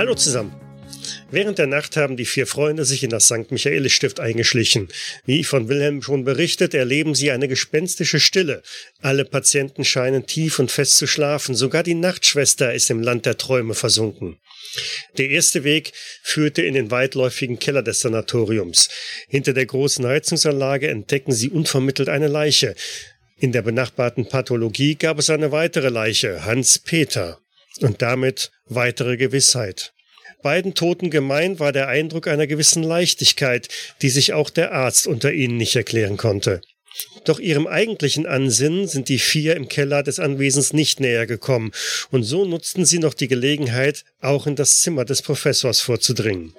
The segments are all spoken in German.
Hallo zusammen. Während der Nacht haben die vier Freunde sich in das St. Michaelis-Stift eingeschlichen. Wie von Wilhelm schon berichtet, erleben sie eine gespenstische Stille. Alle Patienten scheinen tief und fest zu schlafen. Sogar die Nachtschwester ist im Land der Träume versunken. Der erste Weg führte in den weitläufigen Keller des Sanatoriums. Hinter der großen Heizungsanlage entdecken sie unvermittelt eine Leiche. In der benachbarten Pathologie gab es eine weitere Leiche, Hans Peter und damit weitere Gewissheit. Beiden Toten gemein war der Eindruck einer gewissen Leichtigkeit, die sich auch der Arzt unter ihnen nicht erklären konnte. Doch ihrem eigentlichen Ansinnen sind die vier im Keller des Anwesens nicht näher gekommen, und so nutzten sie noch die Gelegenheit, auch in das Zimmer des Professors vorzudringen.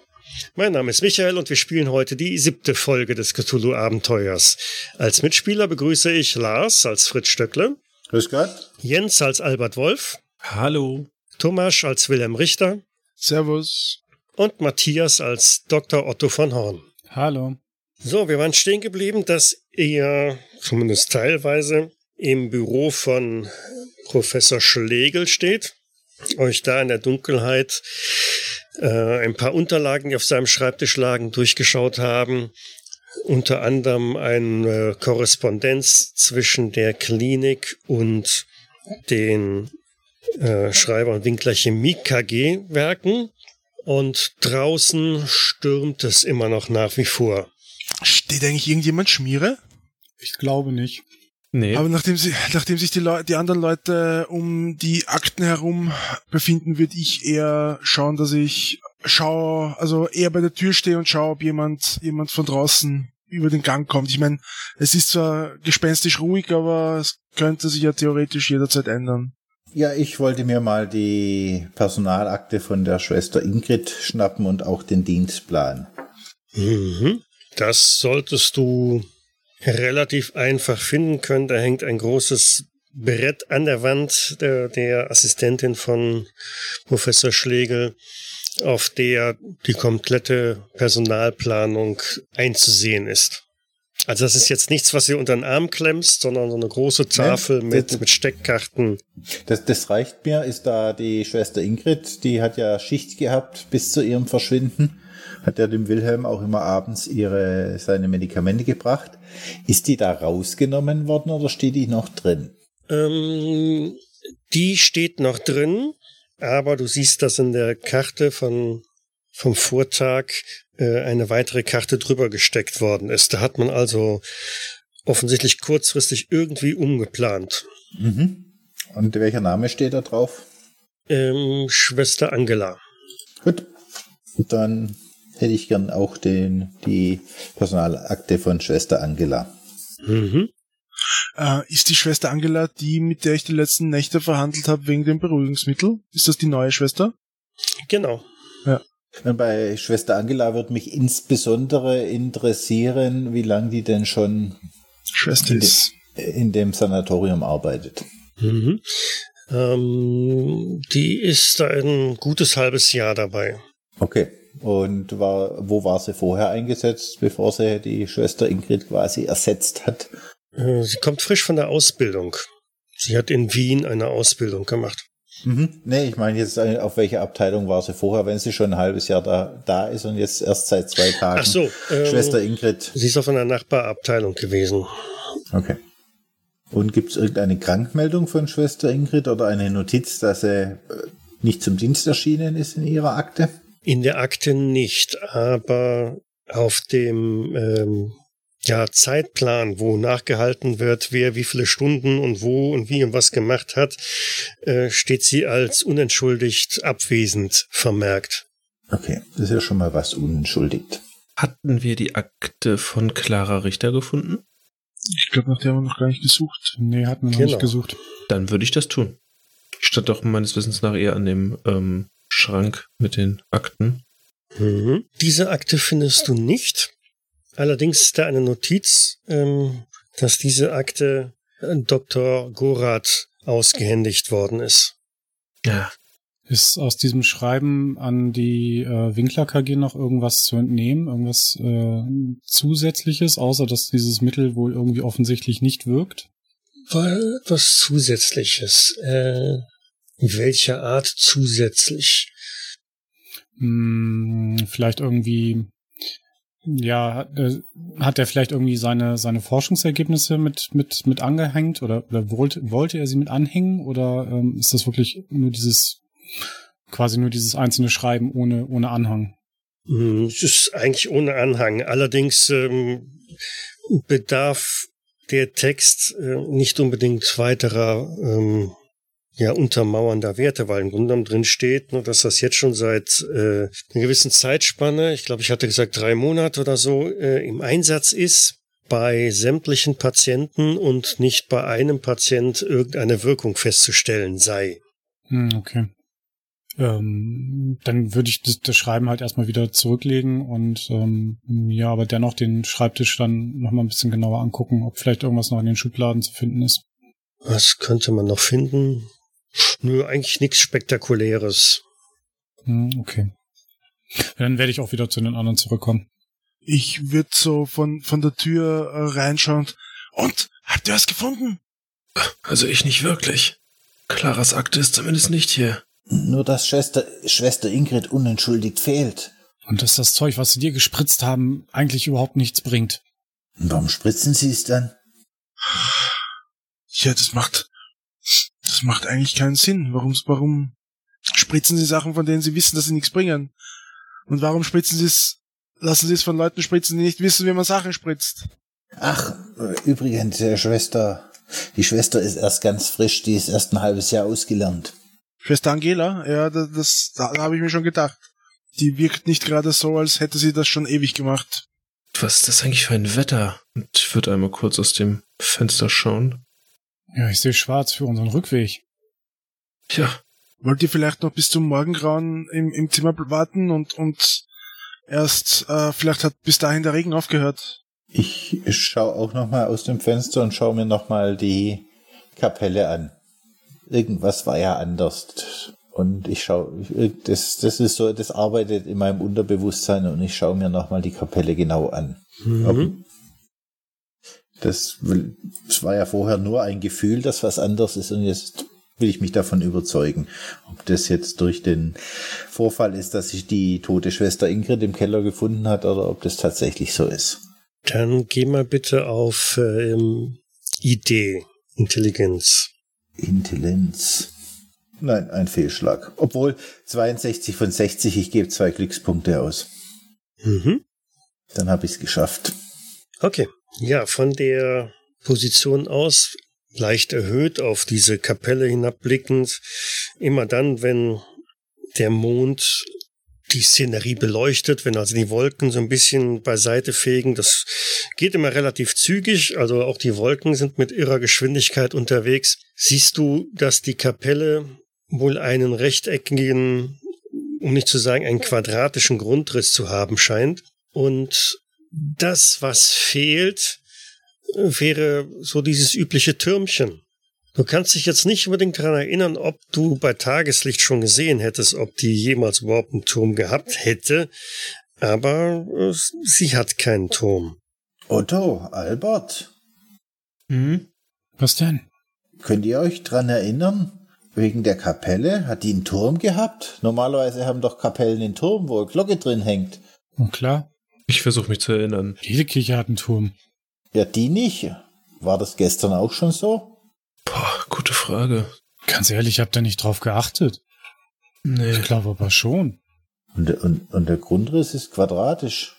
Mein Name ist Michael und wir spielen heute die siebte Folge des Cthulhu-Abenteuers. Als Mitspieler begrüße ich Lars als Fritz Stöckle. Grüß Gott. Jens als Albert Wolf. Hallo. Thomas als Wilhelm Richter. Servus. Und Matthias als Dr. Otto von Horn. Hallo. So, wir waren stehen geblieben, dass ihr zumindest teilweise im Büro von Professor Schlegel steht, euch da in der Dunkelheit äh, ein paar Unterlagen, die auf seinem Schreibtisch lagen, durchgeschaut haben. Unter anderem eine Korrespondenz zwischen der Klinik und den äh, Schreiber und Winkler Chemie KG werken. Und draußen stürmt es immer noch nach wie vor. Steht eigentlich irgendjemand Schmiere? Ich glaube nicht. Nee. Aber nachdem, sie, nachdem sich die, Leu die anderen Leute um die Akten herum befinden, würde ich eher schauen, dass ich schaue, also eher bei der Tür stehe und schaue, ob jemand, jemand von draußen über den Gang kommt. Ich meine, es ist zwar gespenstisch ruhig, aber es könnte sich ja theoretisch jederzeit ändern. Ja, ich wollte mir mal die Personalakte von der Schwester Ingrid schnappen und auch den Dienstplan. Mhm. Das solltest du relativ einfach finden können. Da hängt ein großes Brett an der Wand der, der Assistentin von Professor Schlegel, auf der die komplette Personalplanung einzusehen ist. Also das ist jetzt nichts, was ihr unter den Arm klemmst, sondern so eine große Tafel Nee, mit, das- mit Steckkarten. Das, das reicht mir, ist da die Schwester Ingrid, die hat ja Schicht gehabt bis zu ihrem Verschwinden, hat ja dem Wilhelm auch immer abends ihre, seine Medikamente gebracht. Ist die da rausgenommen worden oder steht die noch drin? Ähm, die steht noch drin, aber du siehst, dass in der Karte von, vom Vortag äh, eine weitere Karte drüber gesteckt worden ist. Da hat man also offensichtlich kurzfristig irgendwie umgeplant. Mhm. Und welcher Name steht da drauf? Ähm, Schwester Angela. Gut. Dann hätte ich gern auch den, die Personalakte von Schwester Angela. Mhm. Äh, ist die Schwester Angela die, mit der ich die letzten Nächte verhandelt habe wegen dem Beruhigungsmittel? Ist das die neue Schwester? Genau. Und bei Schwester Angela würde mich insbesondere interessieren, wie lange die denn schon Schwester in, de, in dem Sanatorium arbeitet. Mhm. Ähm, die ist da ein gutes halbes Jahr dabei. Okay. Und war, wo war sie vorher eingesetzt, bevor sie die Schwester Ingrid quasi ersetzt hat? Äh, sie kommt frisch von der Ausbildung. Sie hat in Wien eine Ausbildung gemacht. Mhm. Nee, ich meine jetzt, äh, auf welcher Abteilung war sie vorher, wenn sie schon ein halbes Jahr da, da ist und jetzt erst seit zwei Tagen. Ach so. Ähm, Schwester Ingrid. Sie ist auf einer Nachbarabteilung gewesen. Okay. Und gibt es irgendeine Krankmeldung von Schwester Ingrid oder eine Notiz, dass sie äh, nicht zum Dienst erschienen ist in ihrer Akte? In der Akte nicht, aber auf dem ähm, ja, Zeitplan, wo nachgehalten wird, wer wie viele Stunden und wo und wie und was gemacht hat, äh, steht sie als unentschuldigt abwesend vermerkt. Okay, das ist ja schon mal was unentschuldigt. Hatten wir die Akte von Clara Richter gefunden? Ich glaube, nach der haben wir noch gar nicht gesucht. Nee, hat man noch Genau. nicht gesucht. Dann würde ich das tun. Ich stand doch meines Wissens nach eher an dem ähm, Schrank mit den Akten. Mhm. Diese Akte findest du nicht. Allerdings ist da eine Notiz, ähm, dass diese Akte äh, Dr. Gorath ausgehändigt worden ist. Ja. Ist aus diesem Schreiben an die äh, Winkler KG noch irgendwas zu entnehmen? Irgendwas äh, Zusätzliches, außer dass dieses Mittel wohl irgendwie offensichtlich nicht wirkt? Weil was Zusätzliches. Äh, welcher Art zusätzlich? Hm, vielleicht irgendwie, ja, hat, äh, hat er vielleicht irgendwie seine, seine Forschungsergebnisse mit, mit, mit angehängt oder, oder wollte, wollte er sie mit anhängen oder ähm, ist das wirklich nur dieses, quasi nur dieses einzelne Schreiben ohne, ohne Anhang? Hm, Es ist eigentlich ohne Anhang. Allerdings ähm, bedarf der Text äh, nicht unbedingt weiterer ähm, ja, untermauernder Werte, weil im Grunde genommen drin steht, ne, dass das jetzt schon seit äh, einer gewissen Zeitspanne, ich glaube, ich hatte gesagt drei Monate oder so, äh, im Einsatz ist bei sämtlichen Patienten und nicht bei einem Patient irgendeine Wirkung festzustellen sei. Hm, okay. Ähm, dann würde ich das, das Schreiben halt erstmal wieder zurücklegen und ähm, ja, aber dennoch den Schreibtisch dann nochmal ein bisschen genauer angucken, ob vielleicht irgendwas noch in den Schubladen zu finden ist. Was könnte man noch finden? Nö, eigentlich nichts Spektakuläres. Hm, okay. Dann werde ich auch wieder zu den anderen zurückkommen. Ich würde so von, von der Tür äh, reinschauen. Und, habt ihr was gefunden? Also ich nicht wirklich. Claras Akte ist zumindest nicht hier. Nur dass Schwester, Schwester Ingrid unentschuldigt fehlt. Und dass das Zeug, was sie dir gespritzt haben, eigentlich überhaupt nichts bringt. Und warum spritzen sie es dann? Ja, das macht, das macht eigentlich keinen Sinn. Warum, warum spritzen sie Sachen, von denen sie wissen, dass sie nichts bringen? Und warum spritzen sie es, lassen sie es von Leuten spritzen, die nicht wissen, wie man Sachen spritzt? Ach, äh, übrigens, der Schwester, die Schwester ist erst ganz frisch, die ist erst ein halbes Jahr ausgelernt. Schwester Angela, ja, das, das da, da habe ich mir schon gedacht. Die wirkt nicht gerade so, als hätte sie das schon ewig gemacht. Was ist das eigentlich für ein Wetter? Und ich würde einmal kurz aus dem Fenster schauen. Ja, ich sehe schwarz für unseren Rückweg. Ja, Wollt ihr vielleicht noch bis zum Morgengrauen im, im Zimmer warten und, und erst, äh, vielleicht hat bis dahin der Regen aufgehört? Ich schaue auch noch mal aus dem Fenster und schaue mir noch mal die Kapelle an. Irgendwas war ja anders. Und ich schaue, das, das ist so, das arbeitet in meinem Unterbewusstsein und ich schaue mir noch mal die Kapelle genau an. Mhm. Das, das war ja vorher nur ein Gefühl, dass was anders ist und jetzt will ich mich davon überzeugen. Ob das jetzt durch den Vorfall ist, dass sich die tote Schwester Ingrid im Keller gefunden hat oder ob das tatsächlich so ist. Dann geh mal bitte auf ähm, Idee, Intelligenz. Intelligenz. Nein, ein Fehlschlag. Obwohl 62 von 60, ich gebe zwei Glückspunkte aus. Mhm. Dann habe ich es geschafft. Okay. Ja, von der Position aus leicht erhöht auf diese Kapelle hinabblickend. Immer dann, wenn der Mond die Szenerie beleuchtet, wenn also die Wolken so ein bisschen beiseite fegen. Das geht immer relativ zügig, also auch die Wolken sind mit irrer Geschwindigkeit unterwegs. Siehst du, dass die Kapelle wohl einen rechteckigen, um nicht zu sagen einen quadratischen Grundriss zu haben scheint. Und das, was fehlt, wäre so dieses übliche Türmchen. Du kannst dich jetzt nicht unbedingt daran erinnern, ob du bei Tageslicht schon gesehen hättest, ob die jemals überhaupt einen Turm gehabt hätte, aber äh, sie hat keinen Turm. Otto, Albert, Mhm. Was denn? könnt ihr euch dran erinnern? Wegen der Kapelle? Hat die einen Turm gehabt? Normalerweise haben doch Kapellen einen Turm, wo eine Glocke drin hängt. Und klar, Ich versuche mich zu erinnern. jede Kirche hat einen Turm. Ja, die nicht. War das gestern auch schon so? Boah, gute Frage. Ganz ehrlich, ich hab da nicht drauf geachtet. Nee. Ich glaube aber schon. Und, der- und, und der Grundriss ist quadratisch.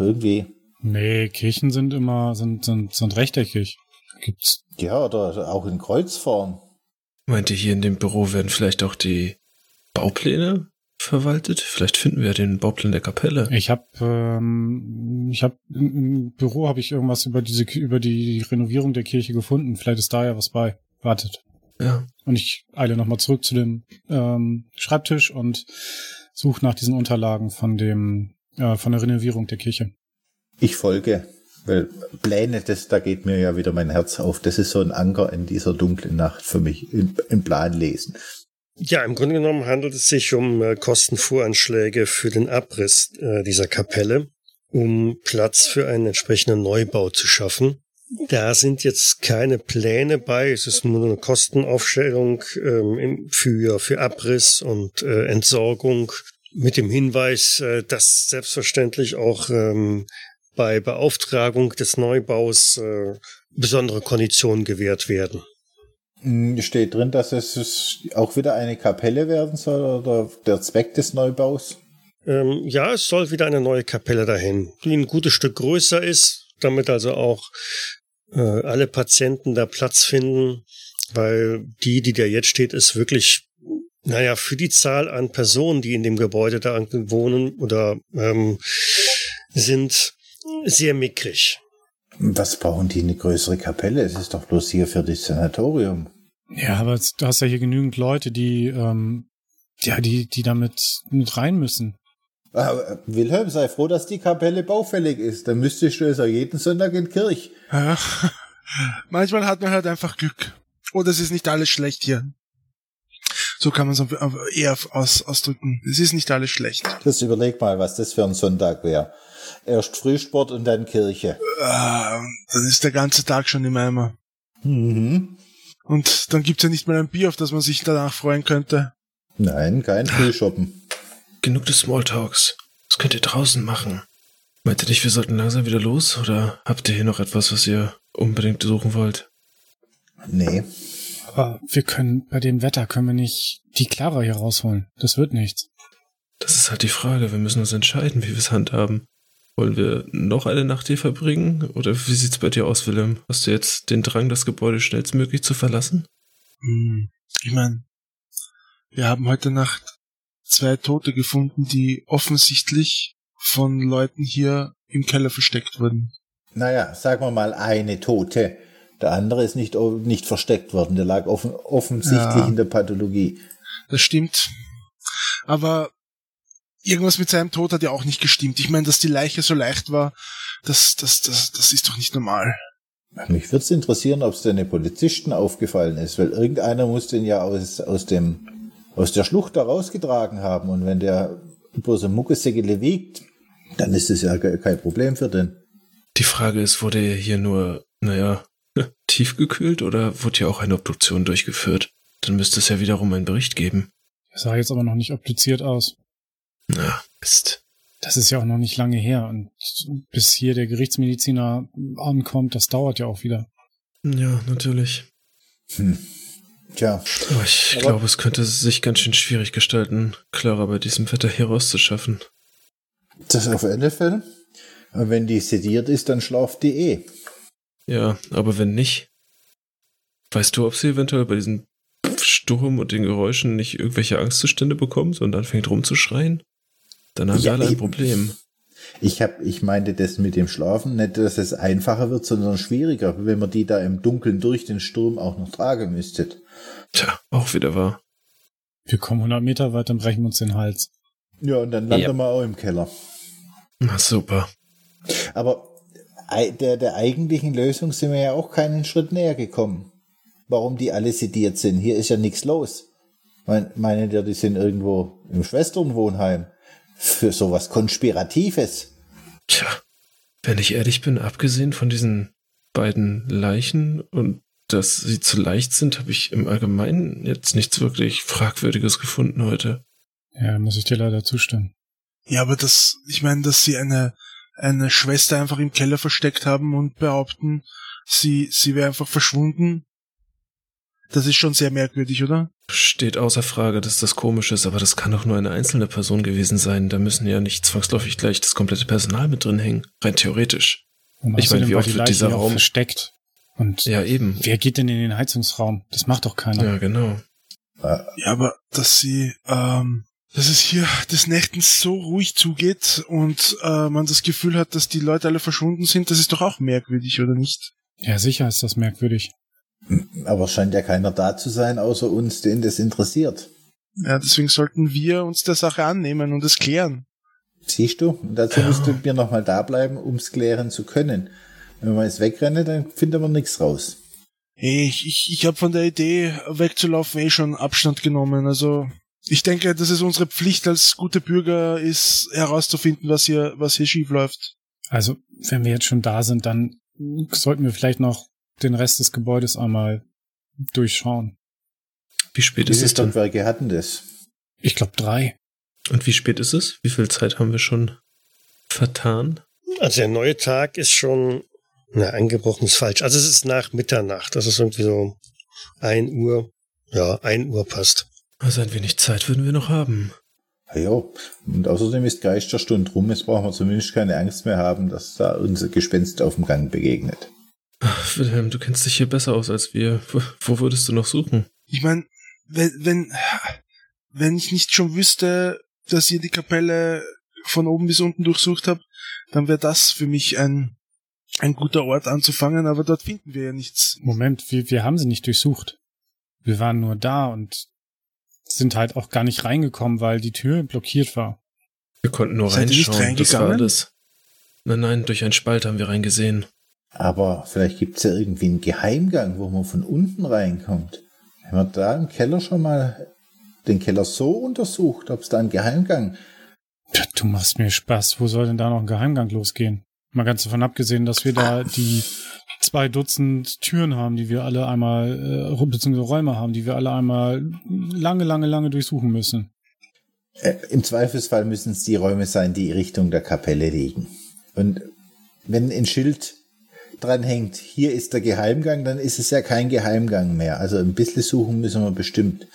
Irgendwie. Nee, Kirchen sind immer, sind, sind, sind rechteckig. Gibt's. Ja, oder auch in Kreuzform. Meint ihr, hier in dem Büro werden vielleicht auch die Baupläne verwaltet? Vielleicht finden wir ja den Bauplan der Kapelle. Ich habe, ähm, ich habe im, im Büro habe ich irgendwas über diese, über die Renovierung der Kirche gefunden. Vielleicht ist da ja was bei. Wartet. Ja. Und ich eile nochmal zurück zu dem ähm, Schreibtisch und suche nach diesen Unterlagen von dem, äh, von der Renovierung der Kirche. Ich folge, weil Pläne, das, da geht mir ja wieder mein Herz auf. Das ist so ein Anker in dieser dunklen Nacht für mich, im, im Plan lesen. Ja, im Grunde genommen handelt es sich um äh, Kostenvoranschläge für den Abriss äh, dieser Kapelle, um Platz für einen entsprechenden Neubau zu schaffen. Da sind jetzt keine Pläne bei, es ist nur eine Kostenaufstellung ähm, für, für Abriss und äh, Entsorgung mit dem Hinweis, dass selbstverständlich auch ähm, bei Beauftragung des Neubaus besondere Konditionen gewährt werden. Hm, steht drin, dass es auch wieder eine Kapelle werden soll oder der Zweck des Neubaus? Ähm, ja, es soll wieder eine neue Kapelle dahin, die ein gutes Stück größer ist, damit also auch äh, alle Patienten da Platz finden, weil die, die da jetzt steht, ist wirklich, naja, für die Zahl an Personen, die in dem Gebäude da wohnen oder ähm, sind, sehr mickrig. Was brauchen die eine größere Kapelle? Es ist doch bloß hier für das Sanatorium. Ja, aber du hast ja hier genügend Leute, die, ähm, ja, die, die damit mit rein müssen. Aber Wilhelm, sei froh, dass die Kapelle baufällig ist. Dann müsstest du ja jeden Sonntag in Kirch. Ja. Manchmal hat man halt einfach Glück. Oder es ist nicht alles schlecht hier. So kann man es eher aus, ausdrücken. Es ist nicht alles schlecht. Das überleg mal, was das für ein Sonntag wäre. Erst Frühsport und dann Kirche. Ah, dann ist der ganze Tag schon im Eimer. Mhm. Und dann gibt's ja nicht mal ein Bier, auf das man sich danach freuen könnte. Nein, kein Frühshoppen. Genug des Smalltalks. Was könnt ihr draußen machen? Meint ihr nicht, wir sollten langsam wieder los? Oder habt ihr hier noch etwas, was ihr unbedingt suchen wollt? Nee. Aber wir können, bei dem Wetter können wir nicht die Clara hier rausholen. Das wird nichts. Das ist halt die Frage. Wir müssen uns entscheiden, wie wir es handhaben. Wollen wir noch eine Nacht hier verbringen? Oder wie sieht's bei dir aus, Willem? Hast du jetzt den Drang, das Gebäude schnellstmöglich zu verlassen? Hm, ich meine, wir haben heute Nacht zwei Tote gefunden, die offensichtlich von Leuten hier im Keller versteckt wurden. Naja, sagen wir mal eine Tote. Der andere ist nicht, nicht versteckt worden. Der lag offen, offensichtlich ja, in der Pathologie. Das stimmt. Aber irgendwas mit seinem Tod hat ja auch nicht gestimmt. Ich meine, dass die Leiche so leicht war, das, das, das, das ist doch nicht normal. Mich würde es interessieren, ob es den Polizisten aufgefallen ist, weil irgendeiner muss den ja aus, aus, dem, aus der Schlucht da rausgetragen haben. Und wenn der bloß ein Muckesäckele wiegt, dann ist es ja kein Problem für den. Die Frage ist, wurde er hier nur, naja, tiefgekühlt oder wurde hier auch eine Obduktion durchgeführt? Dann müsste es ja wiederum einen Bericht geben. Das sah jetzt aber noch nicht obduziert aus. Na, Mist. Das ist ja auch noch nicht lange her. Und bis hier der Gerichtsmediziner ankommt, das dauert ja auch wieder. Ja, natürlich. Hm. Tja. Aber ich aber glaube, es könnte sich ganz schön schwierig gestalten, Clara bei diesem Wetter hier rauszuschaffen. Das auf alle Fälle. Und wenn die sediert ist, dann schlaft die eh. Ja, aber wenn nicht, weißt du, ob sie eventuell bei diesem Sturm und den Geräuschen nicht irgendwelche Angstzustände bekommt und anfängt rumzuschreien? Dann haben ja, wir alle ein Problem. Ich hab, ich meinte das mit dem Schlafen nicht, dass es einfacher wird, sondern schwieriger, wenn man die da im Dunkeln durch den Sturm auch noch tragen müsste. Tja, auch wieder wahr. Wir kommen 100 Meter weiter und brechen uns den Hals. Ja, und dann landen ja. wir auch im Keller. Na super. Aber der, der eigentlichen Lösung sind wir ja auch keinen Schritt näher gekommen. Warum die alle sediert sind. Hier ist ja nichts los. Meinen die, die sind irgendwo im Schwesternwohnheim? Für sowas Konspiratives. Tja, wenn ich ehrlich bin, abgesehen von diesen beiden Leichen und dass sie zu leicht sind, habe ich im Allgemeinen jetzt nichts wirklich Fragwürdiges gefunden heute. Ja, muss ich dir leider zustimmen. Ja, aber das, ich meine, dass sie eine, eine Schwester einfach im Keller versteckt haben und behaupten, sie, sie wäre einfach verschwunden, das ist schon sehr merkwürdig, oder? Steht außer Frage, dass das komisch ist, aber das kann doch nur eine einzelne Person gewesen sein. Da müssen ja nicht zwangsläufig gleich das komplette Personal mit drin hängen. Rein theoretisch. ich meine, wie oft wird dieser Raum versteckt? Und ja, eben. Wer geht denn in den Heizungsraum? Das macht doch keiner. Ja, genau. Ja, aber dass sie, ähm, dass es hier des Nächtens so ruhig zugeht und äh, man das Gefühl hat, dass die Leute alle verschwunden sind, das ist doch auch merkwürdig, oder nicht? Ja, sicher ist das merkwürdig. Aber scheint ja keiner da zu sein, außer uns, den das interessiert. Ja, deswegen sollten wir uns der Sache annehmen und es klären. Siehst du? Und dazu ja. müssten wir nochmal da bleiben, um es klären zu können. Wenn wir jetzt wegrennen, dann finden wir nichts raus. Ich, ich, ich habe von der Idee, wegzulaufen, eh schon Abstand genommen. Also ich denke, dass es unsere Pflicht als gute Bürger ist, herauszufinden, was hier, was hier schief läuft. Also, wenn wir jetzt schon da sind, dann sollten wir vielleicht noch den Rest des Gebäudes einmal durchschauen. Wie spät ist es denn? Stockwerke hatten das? Ich glaube drei. Und wie spät ist es? Wie viel Zeit haben wir schon vertan? Also der neue Tag ist schon, na, angebrochen ist falsch. Also es ist nach Mitternacht. Das ist irgendwie so ein Uhr. Ja, ein Uhr passt. Also ein wenig Zeit würden wir noch haben. Ja, und außerdem ist Geisterstunde rum. Jetzt brauchen wir zumindest keine Angst mehr haben, dass da unser Gespenst auf dem Gang begegnet. Ach, Wilhelm, du kennst dich hier besser aus als wir. Wo, wo würdest du noch suchen? Ich meine, wenn, wenn, wenn ich nicht schon wüsste, dass ihr die Kapelle von oben bis unten durchsucht habt, dann wäre das für mich ein, ein guter Ort anzufangen, aber dort finden wir ja nichts. Moment, wir, wir haben sie nicht durchsucht. Wir waren nur da und sind halt auch gar nicht reingekommen, weil die Tür blockiert war. Wir konnten nur Seid reinschauen, das war alles. Nein, nein, durch einen Spalt haben wir reingesehen. Aber vielleicht gibt's ja irgendwie einen Geheimgang, wo man von unten reinkommt. Wenn man da im Keller schon mal den Keller so untersucht, ob es da einen Geheimgang. Ja, du machst mir Spaß. Wo soll denn da noch ein Geheimgang losgehen? Mal ganz davon abgesehen, dass wir da die zwei Dutzend Türen haben, die wir alle einmal, äh, beziehungsweise Räume haben, die wir alle einmal lange, lange, lange durchsuchen müssen. Äh, Im Zweifelsfall müssen es die Räume sein, die Richtung der Kapelle liegen. Und wenn ein Schild dranhängt, hier ist der Geheimgang, dann ist es ja kein Geheimgang mehr. Also ein bisschen suchen müssen wir bestimmt.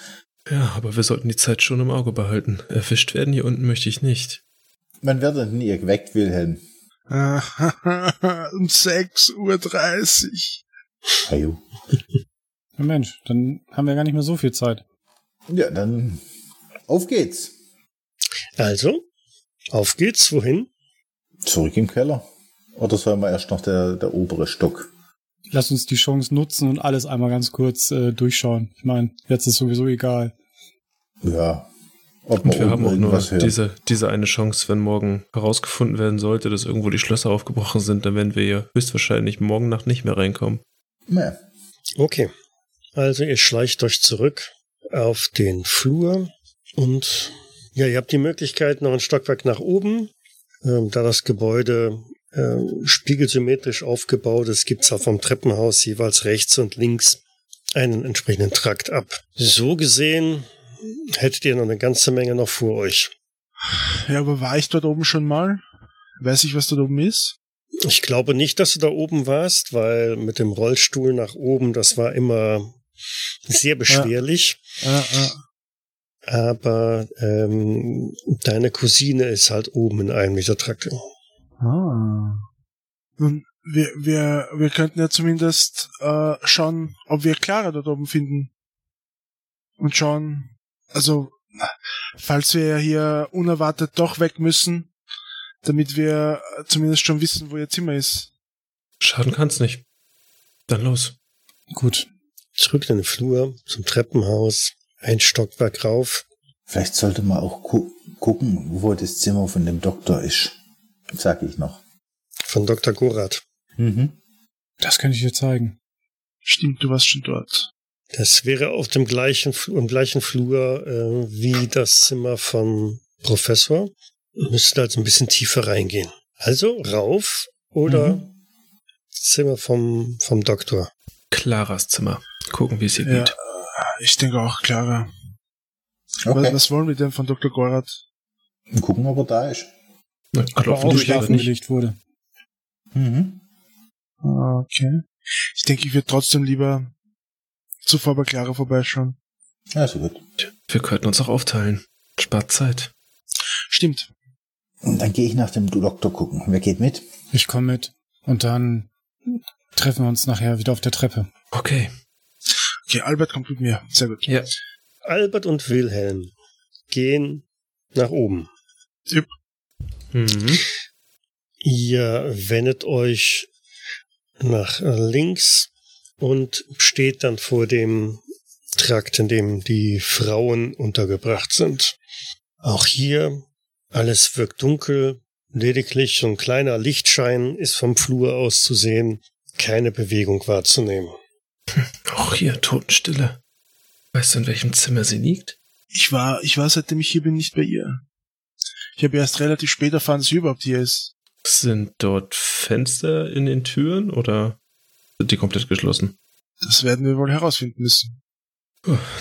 Ja, aber wir sollten die Zeit schon im Auge behalten. Erwischt werden hier unten möchte ich nicht. Man wird denn ihr geweckt, Wilhelm? um 6.30 Uhr. Ajo. Ja, Mensch, dann haben wir gar nicht mehr so viel Zeit. Ja, dann auf geht's. Also, auf geht's. Wohin? Zurück im Keller. Oder sollen wir erst noch der, der obere Stock? Lass uns die Chance nutzen und alles einmal ganz kurz äh, durchschauen. Ich meine, jetzt ist sowieso egal. Ja, ob und wir haben auch nur diese, diese eine Chance, wenn morgen herausgefunden werden sollte, dass irgendwo die Schlösser aufgebrochen sind, dann werden wir ja höchstwahrscheinlich morgen Nacht nicht mehr reinkommen. Nee. Okay. Also ihr schleicht euch zurück auf den Flur und ja, ihr habt die Möglichkeit noch ein Stockwerk nach oben, ähm, da das Gebäude äh, spiegelsymmetrisch aufgebaut ist, gibt's auch vom Treppenhaus jeweils rechts und links einen entsprechenden Trakt ab. So gesehen hättet ihr noch eine ganze Menge noch vor euch. Ja, aber war ich dort oben schon mal? Weiß ich, was dort oben ist? Ich glaube nicht, dass du da oben warst, weil mit dem Rollstuhl nach oben, das war immer sehr beschwerlich. Ja. Ja, ja. Aber ähm, deine Cousine ist halt oben in einem dieser Trakte. Ah. Nun, wir, wir, wir könnten ja zumindest äh, schauen, ob wir Clara dort oben finden. Und schauen, also falls wir hier unerwartet doch weg müssen, damit wir zumindest schon wissen, wo ihr Zimmer ist. Schaden kann's nicht. Dann los. Gut. Zurück in den Flur, zum Treppenhaus, ein Stockwerk rauf. Vielleicht sollte man auch gu gucken, wo das Zimmer von dem Doktor ist. Sag ich noch. Von Dr. Gorath. Mhm. Das kann ich dir zeigen. Stimmt, du warst schon dort. Das wäre auf dem gleichen, im gleichen Flur äh, wie das Zimmer vom Professor. Müsste also ein bisschen tiefer reingehen. Also rauf oder mhm. Zimmer vom, vom Doktor. Claras Zimmer. Gucken, wie es ihr ja, geht. Ich denke auch, Clara. Okay. Was, wollen wir denn von Dr. Gorath? Gucken, ob er da ist. Na, aber auch schlafen gelegt wurde. Mhm. Okay. Ich denke, ich würde trotzdem lieber zuvor bei Clara vorbeischauen. Ja, so gut. Wir könnten uns auch aufteilen. Spart Zeit. Stimmt. Und dann gehe ich nach dem Doktor gucken. Wer geht mit? Ich komme mit. Und dann treffen wir uns nachher wieder auf der Treppe. Okay. Okay, Albert kommt mit mir. Sehr gut. Ja. Albert und Wilhelm gehen nach oben. Yep. Mhm. Ihr wendet euch nach links und steht dann vor dem Trakt, in dem die Frauen untergebracht sind. Auch hier Alles wirkt dunkel, lediglich so ein kleiner Lichtschein ist vom Flur aus zu sehen, keine Bewegung wahrzunehmen. Auch hier Totenstille. Weißt du, in welchem Zimmer sie liegt? Ich war, ich war seitdem ich hier bin nicht bei ihr. Ich habe erst relativ spät erfahren, dass sie überhaupt hier ist. Sind dort Fenster in den Türen oder sind die komplett geschlossen? Das werden wir wohl herausfinden müssen.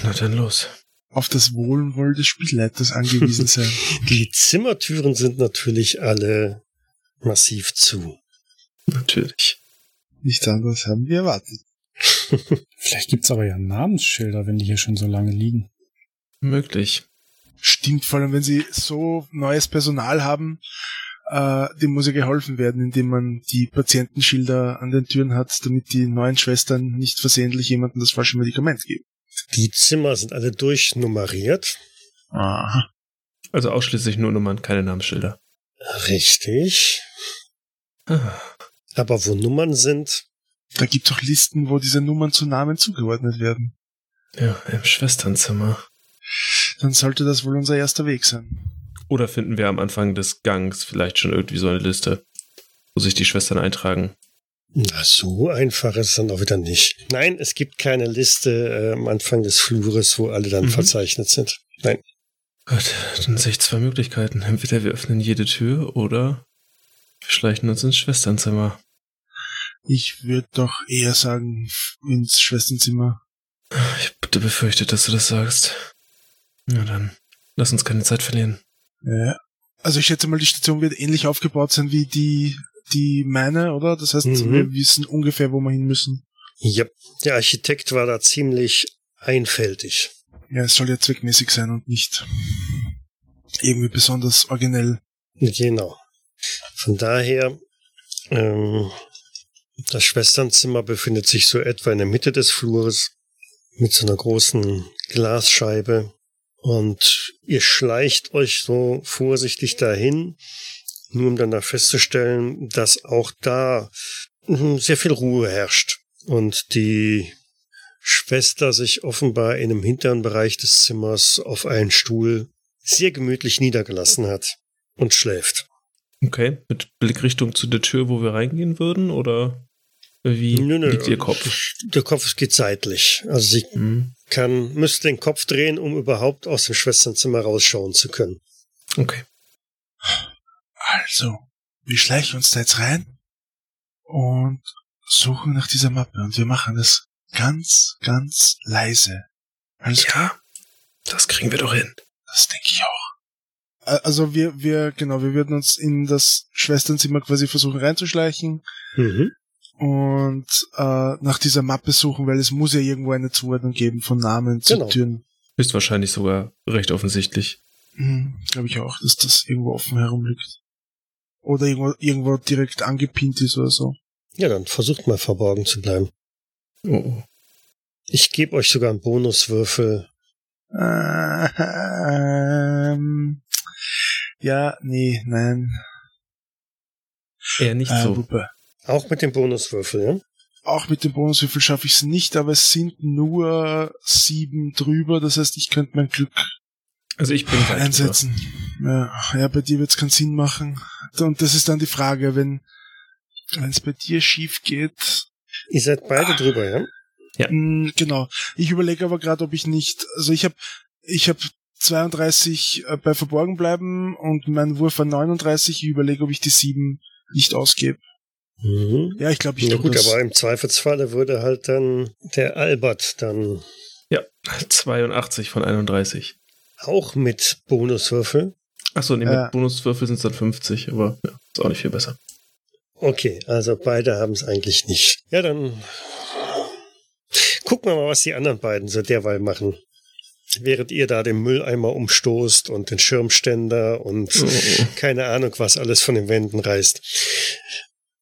Na dann los. Auf das Wohlwoll des Spielleiters angewiesen sein. Die Zimmertüren sind natürlich alle massiv zu. Natürlich. Nichts anderes haben wir erwartet. Vielleicht gibt's aber ja Namensschilder, wenn die hier schon so lange liegen. Möglich. Stimmt, vor allem wenn sie so neues Personal haben, äh, dem muss ja geholfen werden, indem man die Patientenschilder an den Türen hat, damit die neuen Schwestern nicht versehentlich jemandem das falsche Medikament geben. Die Zimmer sind alle durchnummeriert. Aha. Also ausschließlich nur Nummern, keine Namensschilder. Richtig. Ah, Aber wo Nummern sind, Da gibt's auch Listen, wo diese Nummern zu Namen zugeordnet werden. Ja, im Schwesternzimmer. Dann sollte das wohl unser erster Weg sein. Oder finden wir am Anfang des Gangs vielleicht schon irgendwie so eine Liste, wo sich die Schwestern eintragen? na, so einfach ist es dann auch wieder nicht. Nein, es gibt keine Liste äh, am Anfang des Flures, wo alle dann Mhm. verzeichnet sind. Nein. Gut, dann sehe ich zwei Möglichkeiten. Entweder wir öffnen jede Tür oder wir schleichen uns ins Schwesternzimmer. Ich würde doch eher sagen, ins Schwesternzimmer. Ich hatte befürchtet, dass du das sagst. Na dann, lass uns keine Zeit verlieren. Ja. Also ich schätze mal, die Station wird ähnlich aufgebaut sein wie die, die meine, oder? Das heißt, Mhm. wir wissen ungefähr, wo wir hin müssen. Ja, der Architekt war da ziemlich einfältig. Ja, es soll ja zweckmäßig sein und nicht irgendwie besonders originell. Genau. Von daher, ähm, das Schwesternzimmer befindet sich so etwa in der Mitte des Flures mit so einer großen Glasscheibe. Und ihr schleicht euch so vorsichtig dahin, nur um danach festzustellen, dass auch da mhm, sehr viel Ruhe herrscht. Und die Schwester sich offenbar in dem hinteren Bereich des Zimmers auf einen Stuhl sehr gemütlich niedergelassen hat und schläft. Okay, mit Blickrichtung zu der Tür, wo wir reingehen würden, oder wie Nö, nö, liegt ihr Kopf? Der Kopf geht seitlich. Also sie Hm, kann, müsste den Kopf drehen, um überhaupt aus dem Schwesternzimmer rausschauen zu können. okay. Also, wir schleichen uns da jetzt rein und suchen nach dieser Mappe und wir machen das ganz, ganz leise. Alles klar? Ja, das kriegen wir doch hin. Das denke ich auch. Also wir, wir, genau, wir würden uns in das Schwesternzimmer quasi versuchen reinzuschleichen Mhm. Und äh, nach dieser Mappe suchen, weil es muss ja irgendwo eine Zuordnung geben von Namen zu Genau. Türen. Ist wahrscheinlich sogar recht offensichtlich. Hm, Glaube ich auch, dass das irgendwo offen herumliegt. Oder irgendwo, irgendwo direkt angepinnt ist oder so. Ja, dann versucht mal verborgen zu bleiben. Oh, oh. Ich gebe euch sogar einen Bonuswürfel. Ähm, ja, nee, nein. Eher nicht Äh, so. Wuppe. Auch mit dem Bonuswürfel, ja? Auch mit dem Bonuswürfel schaffe ich es nicht, aber es sind nur sieben drüber. Das heißt, ich könnte mein Glück Also ich bin einsetzen. Ja, ja, bei dir wird es keinen Sinn machen. Und das ist dann die Frage, wenn wenn es bei dir schief geht. Ihr seid beide drüber, ja? Ja. Mh, genau. Ich überlege aber gerade, ob ich nicht. Also ich habe ich habe 32 äh, bei Verborgen bleiben und mein Wurf war 39. Ich überlege, ob ich die sieben nicht ausgebe. Mhm. Ja, ich glaube, ich Ja gut, das. aber im Zweifelsfalle würde halt dann der Albert dann Ja, 82 von 31. auch mit Bonuswürfel. Achso, nee, mit Bonuswürfel sind es dann 50, aber ja, ist auch nicht viel besser. Okay, also beide haben es eigentlich nicht. Ja, dann gucken wir mal, was die anderen beiden so derweil machen. Während ihr da den Mülleimer umstoßt und den Schirmständer und oh. keine Ahnung, was alles von den Wänden reißt.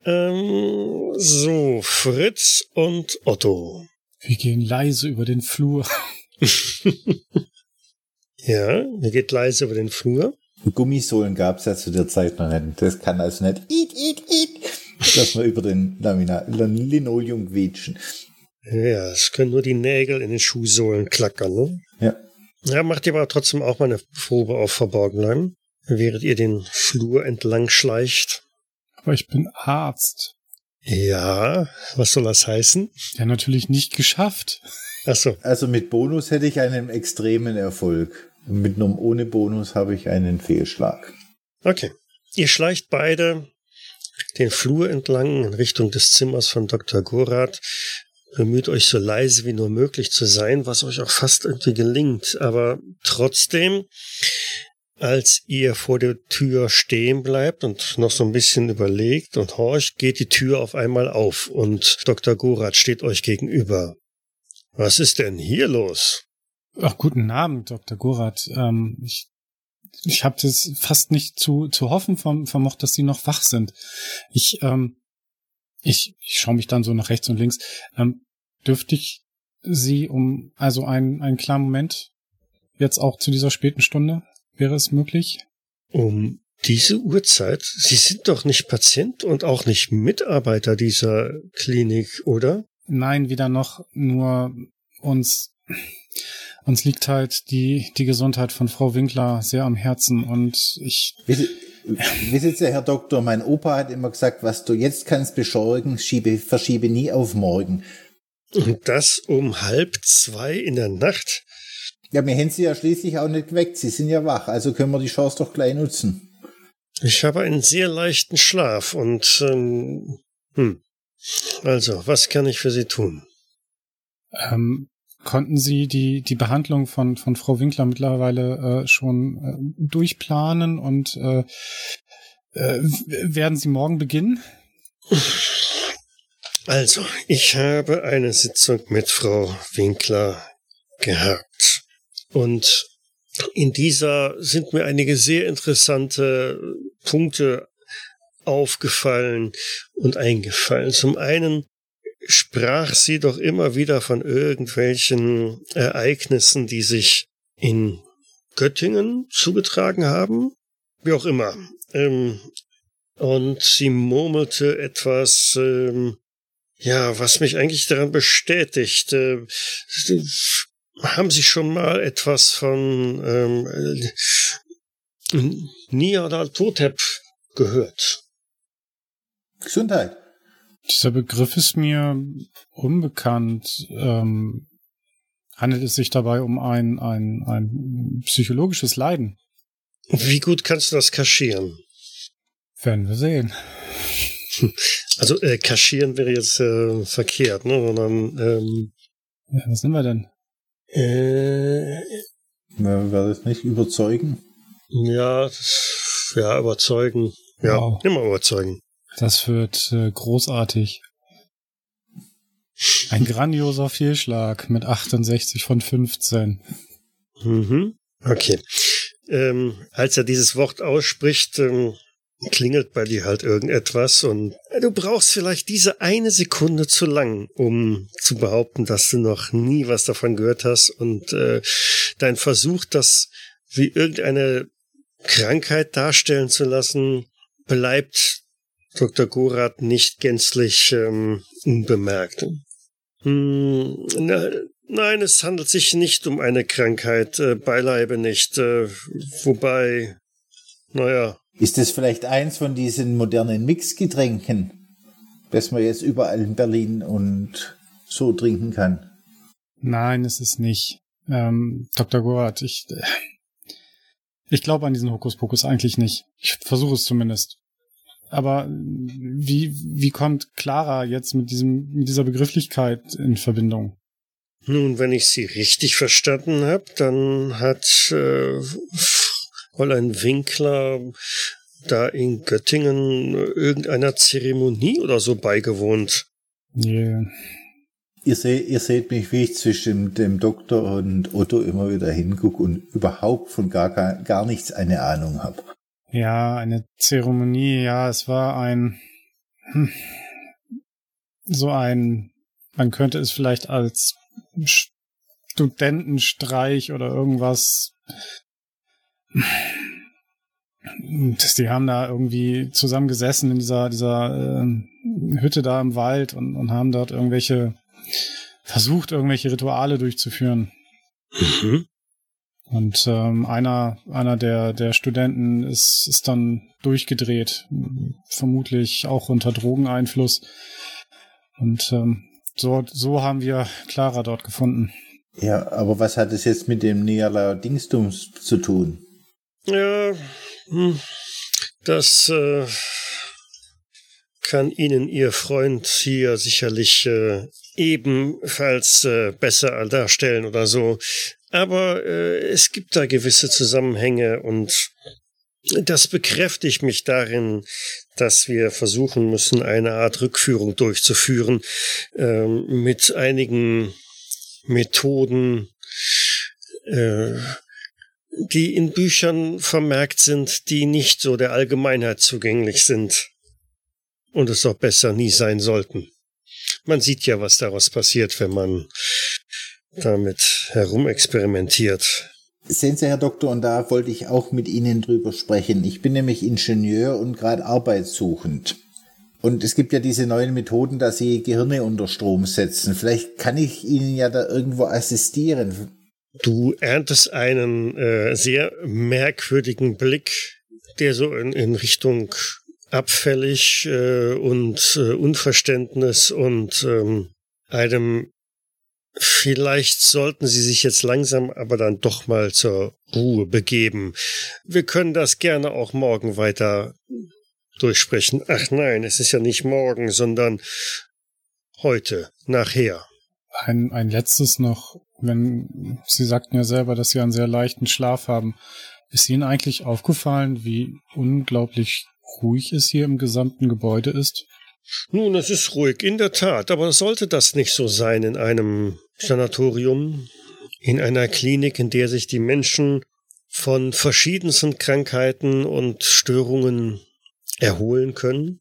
Ähm, so, Fritz und Otto. Wir gehen leise über den Flur. Ja, ihr geht leise über den Flur. Gummisohlen gab es ja zu der Zeit noch nicht. Das kann also nicht eat, eat, eat, dass wir über den Lamina Linoleum quetschen. Ja, es können nur die Nägel in den Schuhsohlen klackern, ne? Ja. Ja, macht ihr aber trotzdem auch mal eine Probe auf Verborgen bleiben. während ihr den Flur entlang schleicht. Aber ich bin Arzt. Ja, was soll das heißen? Ja, natürlich nicht geschafft. Ach so. Also mit Bonus hätte ich einen extremen Erfolg. Und mit einem ohne Bonus habe ich einen Fehlschlag. Okay. Ihr schleicht beide den Flur entlang in Richtung des Zimmers von Dr. Gorath. Bemüht euch so leise wie nur möglich zu sein, was euch auch fast irgendwie gelingt. Aber trotzdem, als ihr vor der Tür stehen bleibt und noch so ein bisschen überlegt und horcht, geht die Tür auf einmal auf und Dr. Gorath steht euch gegenüber. Was ist denn hier los? Ach, guten Abend, Dr. Gorath. Ähm, ich ich habe es fast nicht zu, zu hoffen vermocht, dass sie noch wach sind. Ich, ähm, ich, ich schaue mich dann so nach rechts und links. Ähm, dürfte ich Sie um, also einen, einen klaren Moment, jetzt auch zu dieser späten Stunde, wäre es möglich? Um diese Uhrzeit? Sie sind doch nicht Patient und auch nicht Mitarbeiter dieser Klinik, oder? Nein, wieder noch, nur uns, uns liegt halt die, die Gesundheit von Frau Winkler sehr am Herzen und ich. Wissen Sie, Herr Doktor, mein Opa hat immer gesagt, was du jetzt kannst beschleunigen, schiebe, verschiebe nie auf morgen. Und das um halb zwei in der Nacht? Ja, wir haben Sie ja schließlich auch nicht geweckt. Sie sind ja wach, also können wir die Chance doch gleich nutzen. Ich habe einen sehr leichten Schlaf und, ähm, hm. Also, was kann ich für Sie tun? Ähm, konnten Sie die, die Behandlung von, von Frau Winkler mittlerweile äh, schon äh, durchplanen und äh, äh, werden Sie morgen beginnen? Also, ich habe eine Sitzung mit Frau Winkler gehabt. Und in dieser sind mir einige sehr interessante Punkte aufgefallen und eingefallen. Zum einen sprach sie doch immer wieder von irgendwelchen Ereignissen, die sich in Göttingen zugetragen haben. Wie auch immer. Ähm, und sie murmelte etwas, ähm, ja, was mich eigentlich daran bestätigt. Äh, haben Sie schon mal etwas von ähm, Niadal Totep gehört? Gesundheit. Dieser Begriff ist mir unbekannt. Ähm, handelt es sich dabei um ein, ein, ein psychologisches Leiden? Wie gut kannst du das kaschieren? Werden wir sehen. Also äh, kaschieren wäre jetzt äh, verkehrt, ne? Sondern ähm, ja, was sind wir denn? Äh, Na, wäre das nicht überzeugen? Ja, ja, überzeugen. Ja, wow. immer überzeugen. Das wird äh, großartig. Ein grandioser Fehlschlag mit 68 von 15. Mhm. Okay. Ähm, als er dieses Wort ausspricht, ähm, klingelt bei dir halt irgendetwas und du brauchst vielleicht diese eine Sekunde zu lang, um zu behaupten, dass du noch nie was davon gehört hast und äh, dein Versuch, das wie irgendeine Krankheit darstellen zu lassen, bleibt Dr. Gorath nicht gänzlich ähm, unbemerkt. Hm, na, nein, es handelt sich nicht um eine Krankheit, äh, beileibe nicht. Äh, wobei, naja. Ist es vielleicht eins von diesen modernen Mixgetränken, das man jetzt überall in Berlin und so trinken kann? Nein, es ist nicht. Ähm, Dr. Gorath, ich, ich glaube an diesen Hokuspokus eigentlich nicht. Ich versuche es zumindest. Aber wie, wie kommt Clara jetzt mit diesem, mit dieser Begrifflichkeit in Verbindung? Nun, wenn ich sie richtig verstanden habe, dann hat äh, Fräulein Winkler da in Göttingen irgendeiner Zeremonie oder so beigewohnt. Yeah. Ihr, seht, ihr seht mich, wie ich zwischen dem Doktor und Otto immer wieder hingucke und überhaupt von gar, gar nichts eine Ahnung habe. Ja, eine Zeremonie, ja, es war ein hm, so ein, man könnte es vielleicht als Studentenstreich oder irgendwas. Die haben da irgendwie zusammen gesessen in dieser, dieser äh, Hütte da im Wald und, und haben dort irgendwelche, versucht, irgendwelche Rituale durchzuführen. Mhm. Und ähm, einer, einer der, der Studenten ist, ist dann durchgedreht, vermutlich auch unter Drogeneinfluss. Und ähm, so, so haben wir Clara dort gefunden. Ja, aber was hat es jetzt mit dem Niala Dingstums zu tun? Ja, hm, das äh, kann Ihnen Ihr Freund hier sicherlich äh, ebenfalls äh, besser darstellen oder so. Aber äh, es gibt da gewisse Zusammenhänge und das bekräftigt mich darin, dass wir versuchen müssen, eine Art Rückführung durchzuführen äh, mit einigen Methoden, äh, die in Büchern vermerkt sind, die nicht so der Allgemeinheit zugänglich sind und es auch besser nie sein sollten. Man sieht ja, was daraus passiert, wenn man damit herumexperimentiert. Sehen Sie, Herr Doktor, und da wollte ich auch mit Ihnen drüber sprechen. Ich bin nämlich Ingenieur und gerade arbeitssuchend. Und es gibt ja diese neuen Methoden, dass Sie Gehirne unter Strom setzen. Vielleicht kann ich Ihnen ja da irgendwo assistieren. Du erntest einen äh, sehr merkwürdigen Blick, der so in, in Richtung abfällig äh, und äh, Unverständnis und ähm, einem Vielleicht sollten Sie sich jetzt langsam aber dann doch mal zur Ruhe begeben. Wir können das gerne auch morgen weiter durchsprechen. Ach nein, es ist ja nicht morgen, sondern heute, nachher. Ein, ein letztes noch, wenn Sie sagten ja selber, dass Sie einen sehr leichten Schlaf haben. Ist Ihnen eigentlich aufgefallen, wie unglaublich ruhig es hier im gesamten Gebäude ist? Nun, es ist ruhig, in der Tat, aber sollte das nicht so sein in einem Sanatorium, in einer Klinik, in der sich die Menschen von verschiedensten Krankheiten und Störungen erholen können?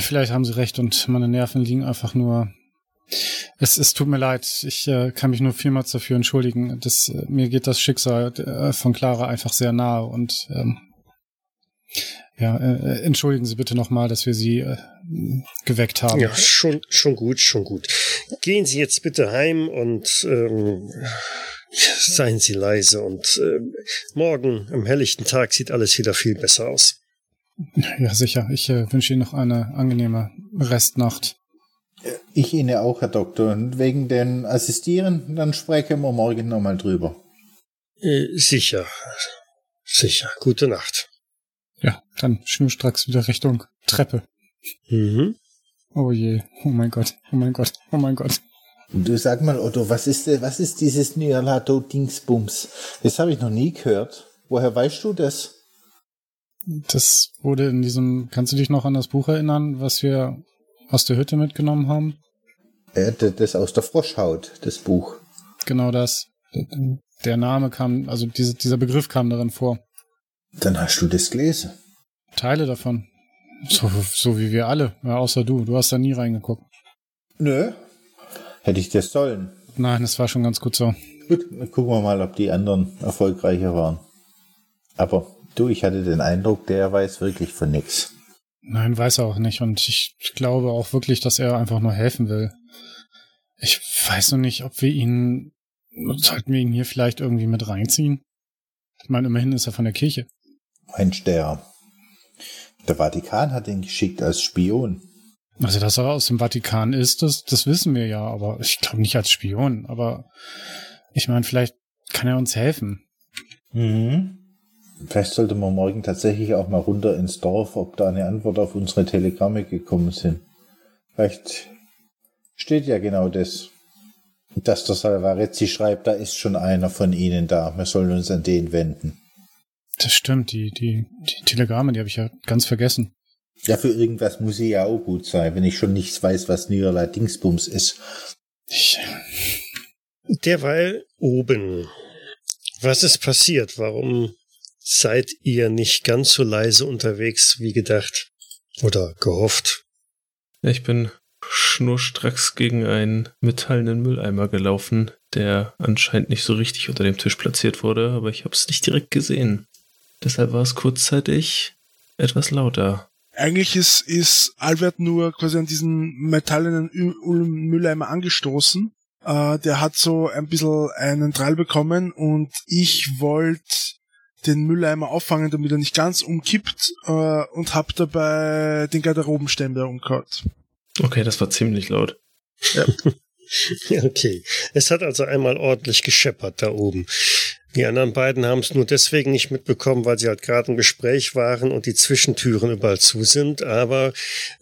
Vielleicht haben Sie recht und meine Nerven liegen einfach nur. Es, es tut mir leid, ich äh, kann mich nur vielmals dafür entschuldigen. Das, äh, mir geht das Schicksal äh, von Clara einfach sehr nahe und ähm, ja, äh, äh, entschuldigen Sie bitte nochmal, dass wir Sie äh, geweckt haben. Ja, schon, schon gut, schon gut. Gehen Sie jetzt bitte heim und ähm, seien Sie leise und äh, morgen am helllichten Tag sieht alles wieder viel besser aus. Ja, sicher. Ich äh, wünsche Ihnen noch eine angenehme Restnacht. Ich Ihnen auch, Herr Doktor. Und wegen den Assistieren, dann sprechen wir morgen nochmal drüber. Äh, sicher. Sicher. Gute Nacht. Ja, dann schnurstracks wieder Richtung Treppe. Mhm. Oh je, oh mein Gott, oh mein Gott, oh mein Gott. Du sag mal, Otto, was ist, was ist dieses Nyalato-Dingsbums? Das habe ich noch nie gehört. Woher weißt du das? Das wurde in diesem, kannst du dich noch an das Buch erinnern, was wir aus der Hütte mitgenommen haben? Äh, das aus der Froschhaut, das Buch. Genau das. Der Name kam, also diese, dieser Begriff kam darin vor. Dann hast du das gelesen. Teile davon. So, so wie wir alle, ja, außer du. Du hast da nie reingeguckt. Nö. Hätte ich das sollen. Nein, es war schon ganz gut so. Gut, dann gucken wir mal, ob die anderen erfolgreicher waren. Aber du, ich hatte den Eindruck, der weiß wirklich von nix. Nein, weiß er auch nicht. Und ich glaube auch wirklich, dass er einfach nur helfen will. Ich weiß noch nicht, ob wir ihn, sollten wir ihn hier vielleicht irgendwie mit reinziehen? Ich meine, immerhin ist er von der Kirche. Mensch, der, der Vatikan hat ihn geschickt als Spion. Also, dass er aus dem Vatikan ist, das, das wissen wir ja, aber ich glaube nicht als Spion. Aber ich meine, vielleicht kann er uns helfen. Mhm. Vielleicht sollte man morgen tatsächlich auch mal runter ins Dorf, ob da eine Antwort auf unsere Telegramme gekommen sind. Vielleicht steht ja genau das, dass der Salvarezzi schreibt, da ist schon einer von Ihnen da. Wir sollen uns an den wenden. Das stimmt, die, die, die Telegramme, die habe ich ja ganz vergessen. Ja, für irgendwas muss sie ja auch gut sein, wenn ich schon nichts weiß, was Niederlei Dingsbums ist. Ich. Derweil oben. Was ist passiert? Warum seid ihr nicht ganz so leise unterwegs wie gedacht? Oder gehofft? Ich bin schnurstracks gegen einen metallenen Mülleimer gelaufen, der anscheinend nicht so richtig unter dem Tisch platziert wurde, aber ich habe es nicht direkt gesehen. Deshalb war es kurzzeitig etwas lauter. Eigentlich ist, ist Albert nur quasi an diesen metallenen Mülleimer angestoßen, Äh, der hat so ein bisschen einen Drall bekommen und ich wollte den Mülleimer auffangen, damit er nicht ganz umkippt äh, und hab dabei den Garderobenständer umgehauen. Okay, das war ziemlich laut. Ja. okay. Es hat also einmal ordentlich gescheppert da oben. Die anderen beiden haben es nur deswegen nicht mitbekommen, weil sie halt gerade im Gespräch waren und die Zwischentüren überall zu sind. Aber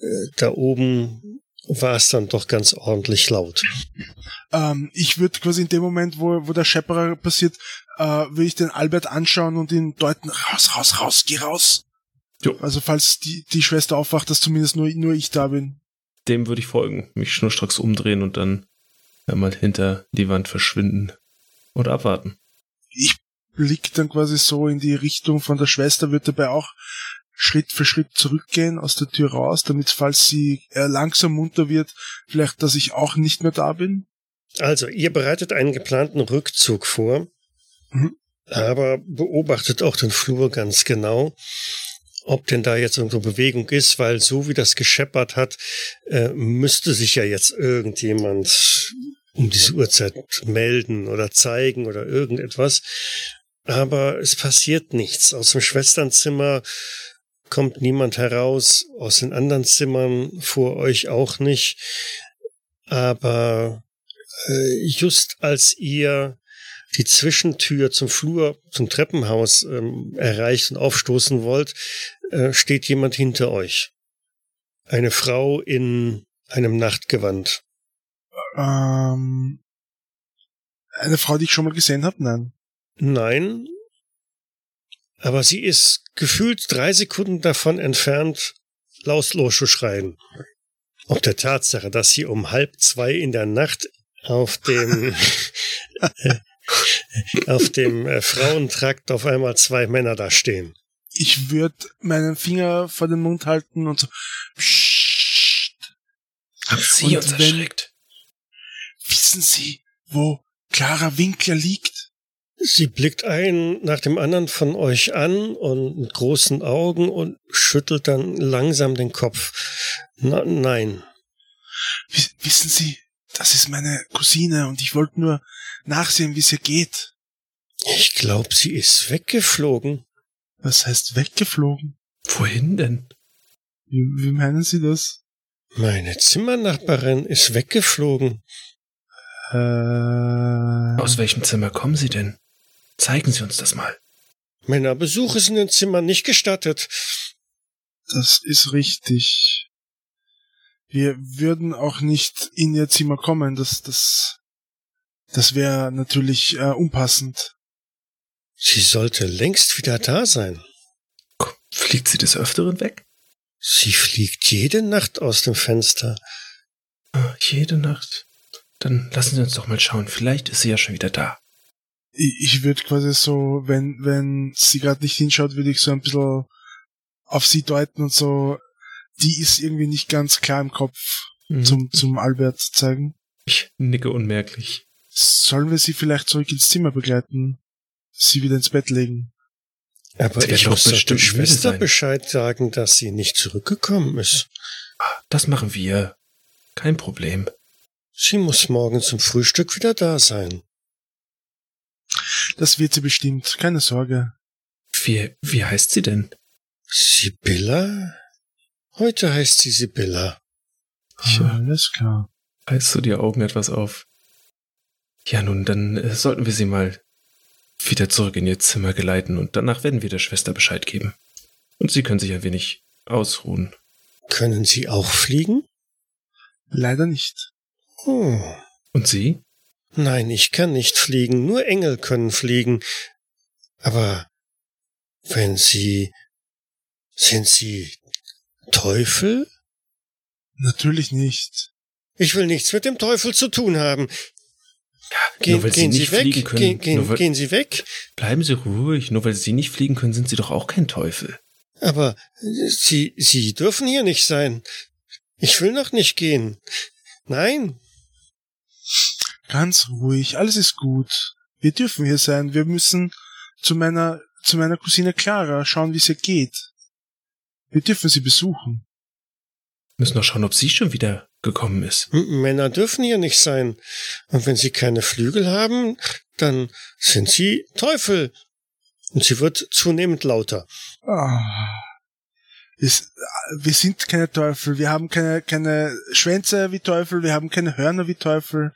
äh, da oben war es dann doch ganz ordentlich laut. Ähm, ich würde quasi in dem Moment, wo, wo der Schepperer passiert, äh, würde ich den Albert anschauen und ihn deuten, raus, raus, raus, geh raus. Jo. Also falls die, die Schwester aufwacht, dass zumindest nur, nur ich da bin. Dem würde ich folgen, mich schnurstracks umdrehen und dann einmal hinter die Wand verschwinden und abwarten. Ich blick dann quasi so in die Richtung von der Schwester, wird dabei auch Schritt für Schritt zurückgehen aus der Tür raus, damit falls sie äh, langsam munter wird, vielleicht, dass ich auch nicht mehr da bin. Also, ihr bereitet einen geplanten Rückzug vor, Mhm. aber beobachtet auch den Flur ganz genau, ob denn da jetzt irgendwo Bewegung ist, weil so wie das gescheppert hat, äh, müsste sich ja jetzt irgendjemand um diese Uhrzeit melden oder zeigen oder irgendetwas. Aber es passiert nichts. Aus dem Schwesternzimmer kommt niemand heraus, aus den anderen Zimmern vor euch auch nicht. Aber äh, just als ihr die Zwischentür zum Flur, zum Treppenhaus ähm, erreicht und aufstoßen wollt, äh, steht jemand hinter euch. Eine Frau in einem Nachtgewand. Ähm, eine Frau, die ich schon mal gesehen habe? Nein. Nein, aber sie ist gefühlt drei Sekunden davon entfernt, lautlos zu schreien. Ob der Tatsache, dass sie um halb zwei in der Nacht auf dem auf dem äh, Frauentrakt auf einmal zwei Männer da stehen. Ich würde meinen Finger vor den Mund halten und so. Psst. Haben Sie Und uns wenn- erschreckt? Wissen Sie, wo Clara Winkler liegt? Sie blickt einen nach dem anderen von euch an und mit großen Augen und schüttelt dann langsam den Kopf. Na, nein. Wiss- Wissen Sie, das ist meine Cousine und ich wollte nur nachsehen, wie es ihr geht. Ich glaube, sie ist weggeflogen. Was heißt weggeflogen? Wohin denn? Wie, wie meinen Sie das? Meine Zimmernachbarin ist weggeflogen. Äh, Aus welchem Zimmer kommen Sie denn? Zeigen Sie uns das mal. Männerbesuch ist in den Zimmern nicht gestattet. das ist richtig. Wir würden auch nicht in ihr Zimmer kommen. Das, das, das wäre natürlich äh, unpassend. Sie sollte längst wieder da sein. Fliegt sie des Öfteren weg? Sie fliegt jede Nacht aus dem Fenster. Ah, Jede Nacht. Dann lassen Sie uns doch mal schauen. Vielleicht ist sie ja schon wieder da. Ich, ich würde quasi so, wenn, wenn sie gerade nicht hinschaut, würde ich so ein bisschen auf sie deuten und so, die ist irgendwie nicht ganz klar im Kopf Mhm. zum, zum Albert zeigen. Ich nicke unmerklich. Sollen wir sie vielleicht zurück ins Zimmer begleiten? Sie wieder ins Bett legen? Aber ich muss bestimmt Schwester sein. Bescheid sagen, dass sie nicht zurückgekommen ist. Das machen wir. Kein Problem. Sie muss morgen zum Frühstück wieder da sein. Das wird sie bestimmt, keine Sorge. Wie, wie heißt sie denn? Sibylla? Heute heißt sie Sibylla. Tja. Alles klar. Reißt du die Augen etwas auf? Ja, nun, dann äh, sollten wir sie mal wieder zurück in ihr Zimmer geleiten und danach werden wir der Schwester Bescheid geben. Und sie können sich ein wenig ausruhen. Können Sie auch fliegen? Leider nicht. Hm. Und sie? Nein, ich kann nicht fliegen. Nur Engel können fliegen. Aber wenn Sie... Sind Sie Teufel? Natürlich nicht. Ich will nichts mit dem Teufel zu tun haben. Gehen, nur weil sie gehen Sie nicht weg. fliegen können. Gehen, weil, gehen Sie weg. bleiben Sie ruhig. Nur weil Sie nicht fliegen können, sind Sie doch auch kein Teufel. Aber Sie, Sie dürfen hier nicht sein. Ich will noch nicht gehen. Nein. Ganz ruhig, alles ist gut. Wir dürfen hier sein. Wir müssen zu meiner, zu meiner Cousine Clara schauen, wie es ihr geht. Wir dürfen sie besuchen. Müssen doch schauen, ob sie schon wieder gekommen ist. M- Männer dürfen hier nicht sein. Und wenn sie keine Flügel haben, dann sind sie Teufel. Und sie wird zunehmend lauter. Ah. Es, wir sind keine Teufel, wir haben keine, keine Schwänze wie Teufel, wir haben keine Hörner wie Teufel.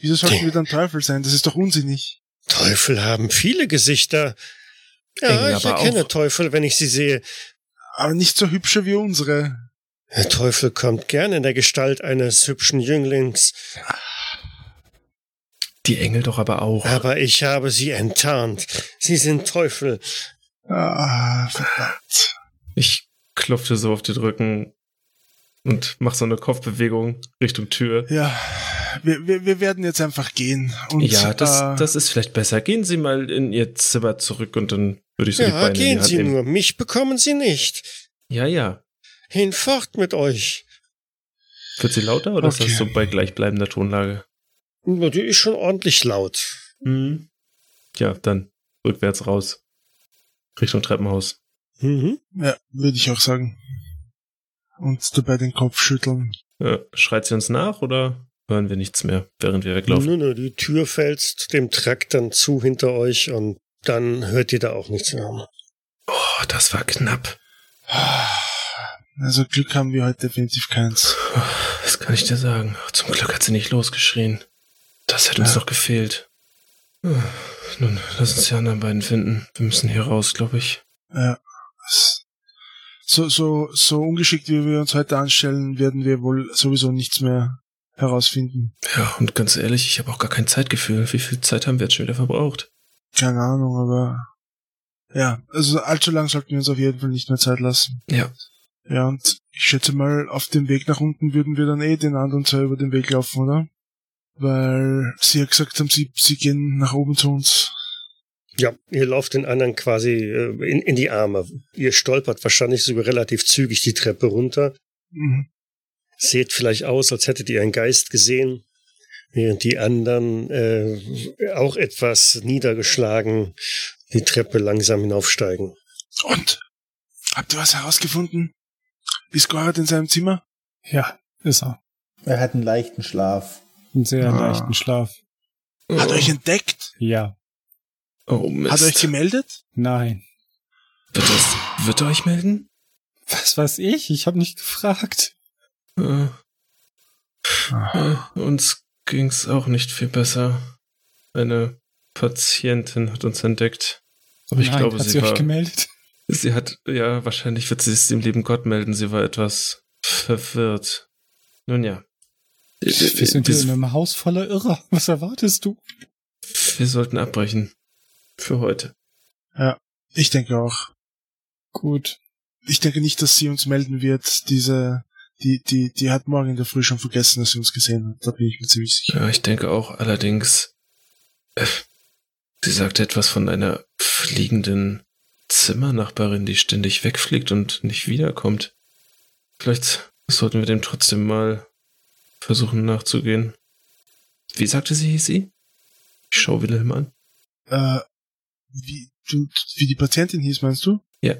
Wieso sollten wir dann Teufel sein? Das ist doch unsinnig. Teufel haben viele Gesichter. Ja, Engel ich erkenne auch. Teufel, wenn ich sie sehe. Aber nicht so hübsche wie unsere. Der Teufel kommt gern in der Gestalt eines hübschen Jünglings, Die Engel doch aber auch. aber ich habe sie enttarnt. Sie sind Teufel. Ah, verdammt. Ich klopfte so auf den Rücken und mach so eine Kopfbewegung Richtung Tür. Ja, wir, wir, wir werden jetzt einfach gehen. Und, ja, das, äh, das ist vielleicht besser. Gehen Sie mal in Ihr Zimmer zurück und dann würde ich so die Ja, Beine in die gehen Hand Sie nehmen. nur. Mich bekommen Sie nicht. Ja, ja. Hinfort mit euch. Wird sie lauter oder ist Okay. das so bei gleichbleibender Tonlage? Die ist schon ordentlich laut. Mhm. Ja, dann rückwärts raus. Richtung Treppenhaus. Mhm. Ja, würde ich auch sagen. Und dabei den Kopf schütteln. Ja, schreit sie uns nach oder hören wir nichts mehr, während wir weglaufen? Nö, nö, die Tür fällt dem Trakt dann zu hinter euch und dann hört ihr da auch nichts mehr. Oh, das war knapp. Also Glück haben wir heute definitiv keins. Was kann ich dir sagen? Zum Glück hat sie nicht losgeschrien. Das hätte uns Ja. noch gefehlt. Ah, Nun, lass uns die anderen beiden finden. Wir müssen hier raus, glaube ich. Ja. Das- So, so, so ungeschickt, wie wir uns heute anstellen, werden wir wohl sowieso nichts mehr herausfinden. Ja, und ganz ehrlich, ich habe auch gar kein Zeitgefühl. Wie viel Zeit haben wir jetzt schon wieder verbraucht? Keine Ahnung, aber ja, also allzu lang sollten wir uns auf jeden Fall nicht mehr Zeit lassen. Ja. Ja, und ich schätze mal, auf dem Weg nach unten würden wir dann eh den anderen zwei über den Weg laufen, oder? Weil sie ja gesagt haben, sie, sie gehen nach oben zu uns. Ja, ihr lauft den anderen quasi äh, in, in die Arme. Ihr stolpert wahrscheinlich sogar relativ zügig die Treppe runter. Mhm. Seht vielleicht aus, als hättet ihr einen Geist gesehen, während die anderen äh, auch etwas niedergeschlagen die Treppe langsam hinaufsteigen. Und? Habt ihr was herausgefunden? Ist Gorat in seinem Zimmer? Ja, ist er. Er hat einen leichten Schlaf. Einen sehr Ah. leichten Schlaf. Hat oh. euch entdeckt? Ja. Oh, Mist. Hat er euch gemeldet? Nein. wird, das, wird er euch melden? Was weiß ich? Ich habe nicht gefragt. Äh, äh, uns ging's auch nicht viel besser. Eine Patientin hat uns entdeckt. Aber ich Nein, glaube, hat sie, sie, euch war. gemeldet? Sie hat, ja, wahrscheinlich wird sie es dem lieben Gott melden. Sie war etwas verwirrt. Nun ja. Wir sind hier in einem Haus voller Irrer. Was erwartest du? wir sollten abbrechen. Für heute. Ich denke auch. Gut. Ich denke nicht, dass sie uns melden wird. Diese, die, die, die hat morgen in der Früh schon vergessen, dass sie uns gesehen hat. Da bin ich mir ziemlich sicher. Ja, ich denke auch. Allerdings, äh, sie sagte etwas von einer fliegenden Zimmernachbarin, die ständig wegfliegt und nicht wiederkommt. Vielleicht sollten wir dem trotzdem mal versuchen nachzugehen. Wie sagte sie, hieß sie? Ich schau Wilhelm an. Äh, wie, du, wie die Patientin hieß, meinst du? Ja.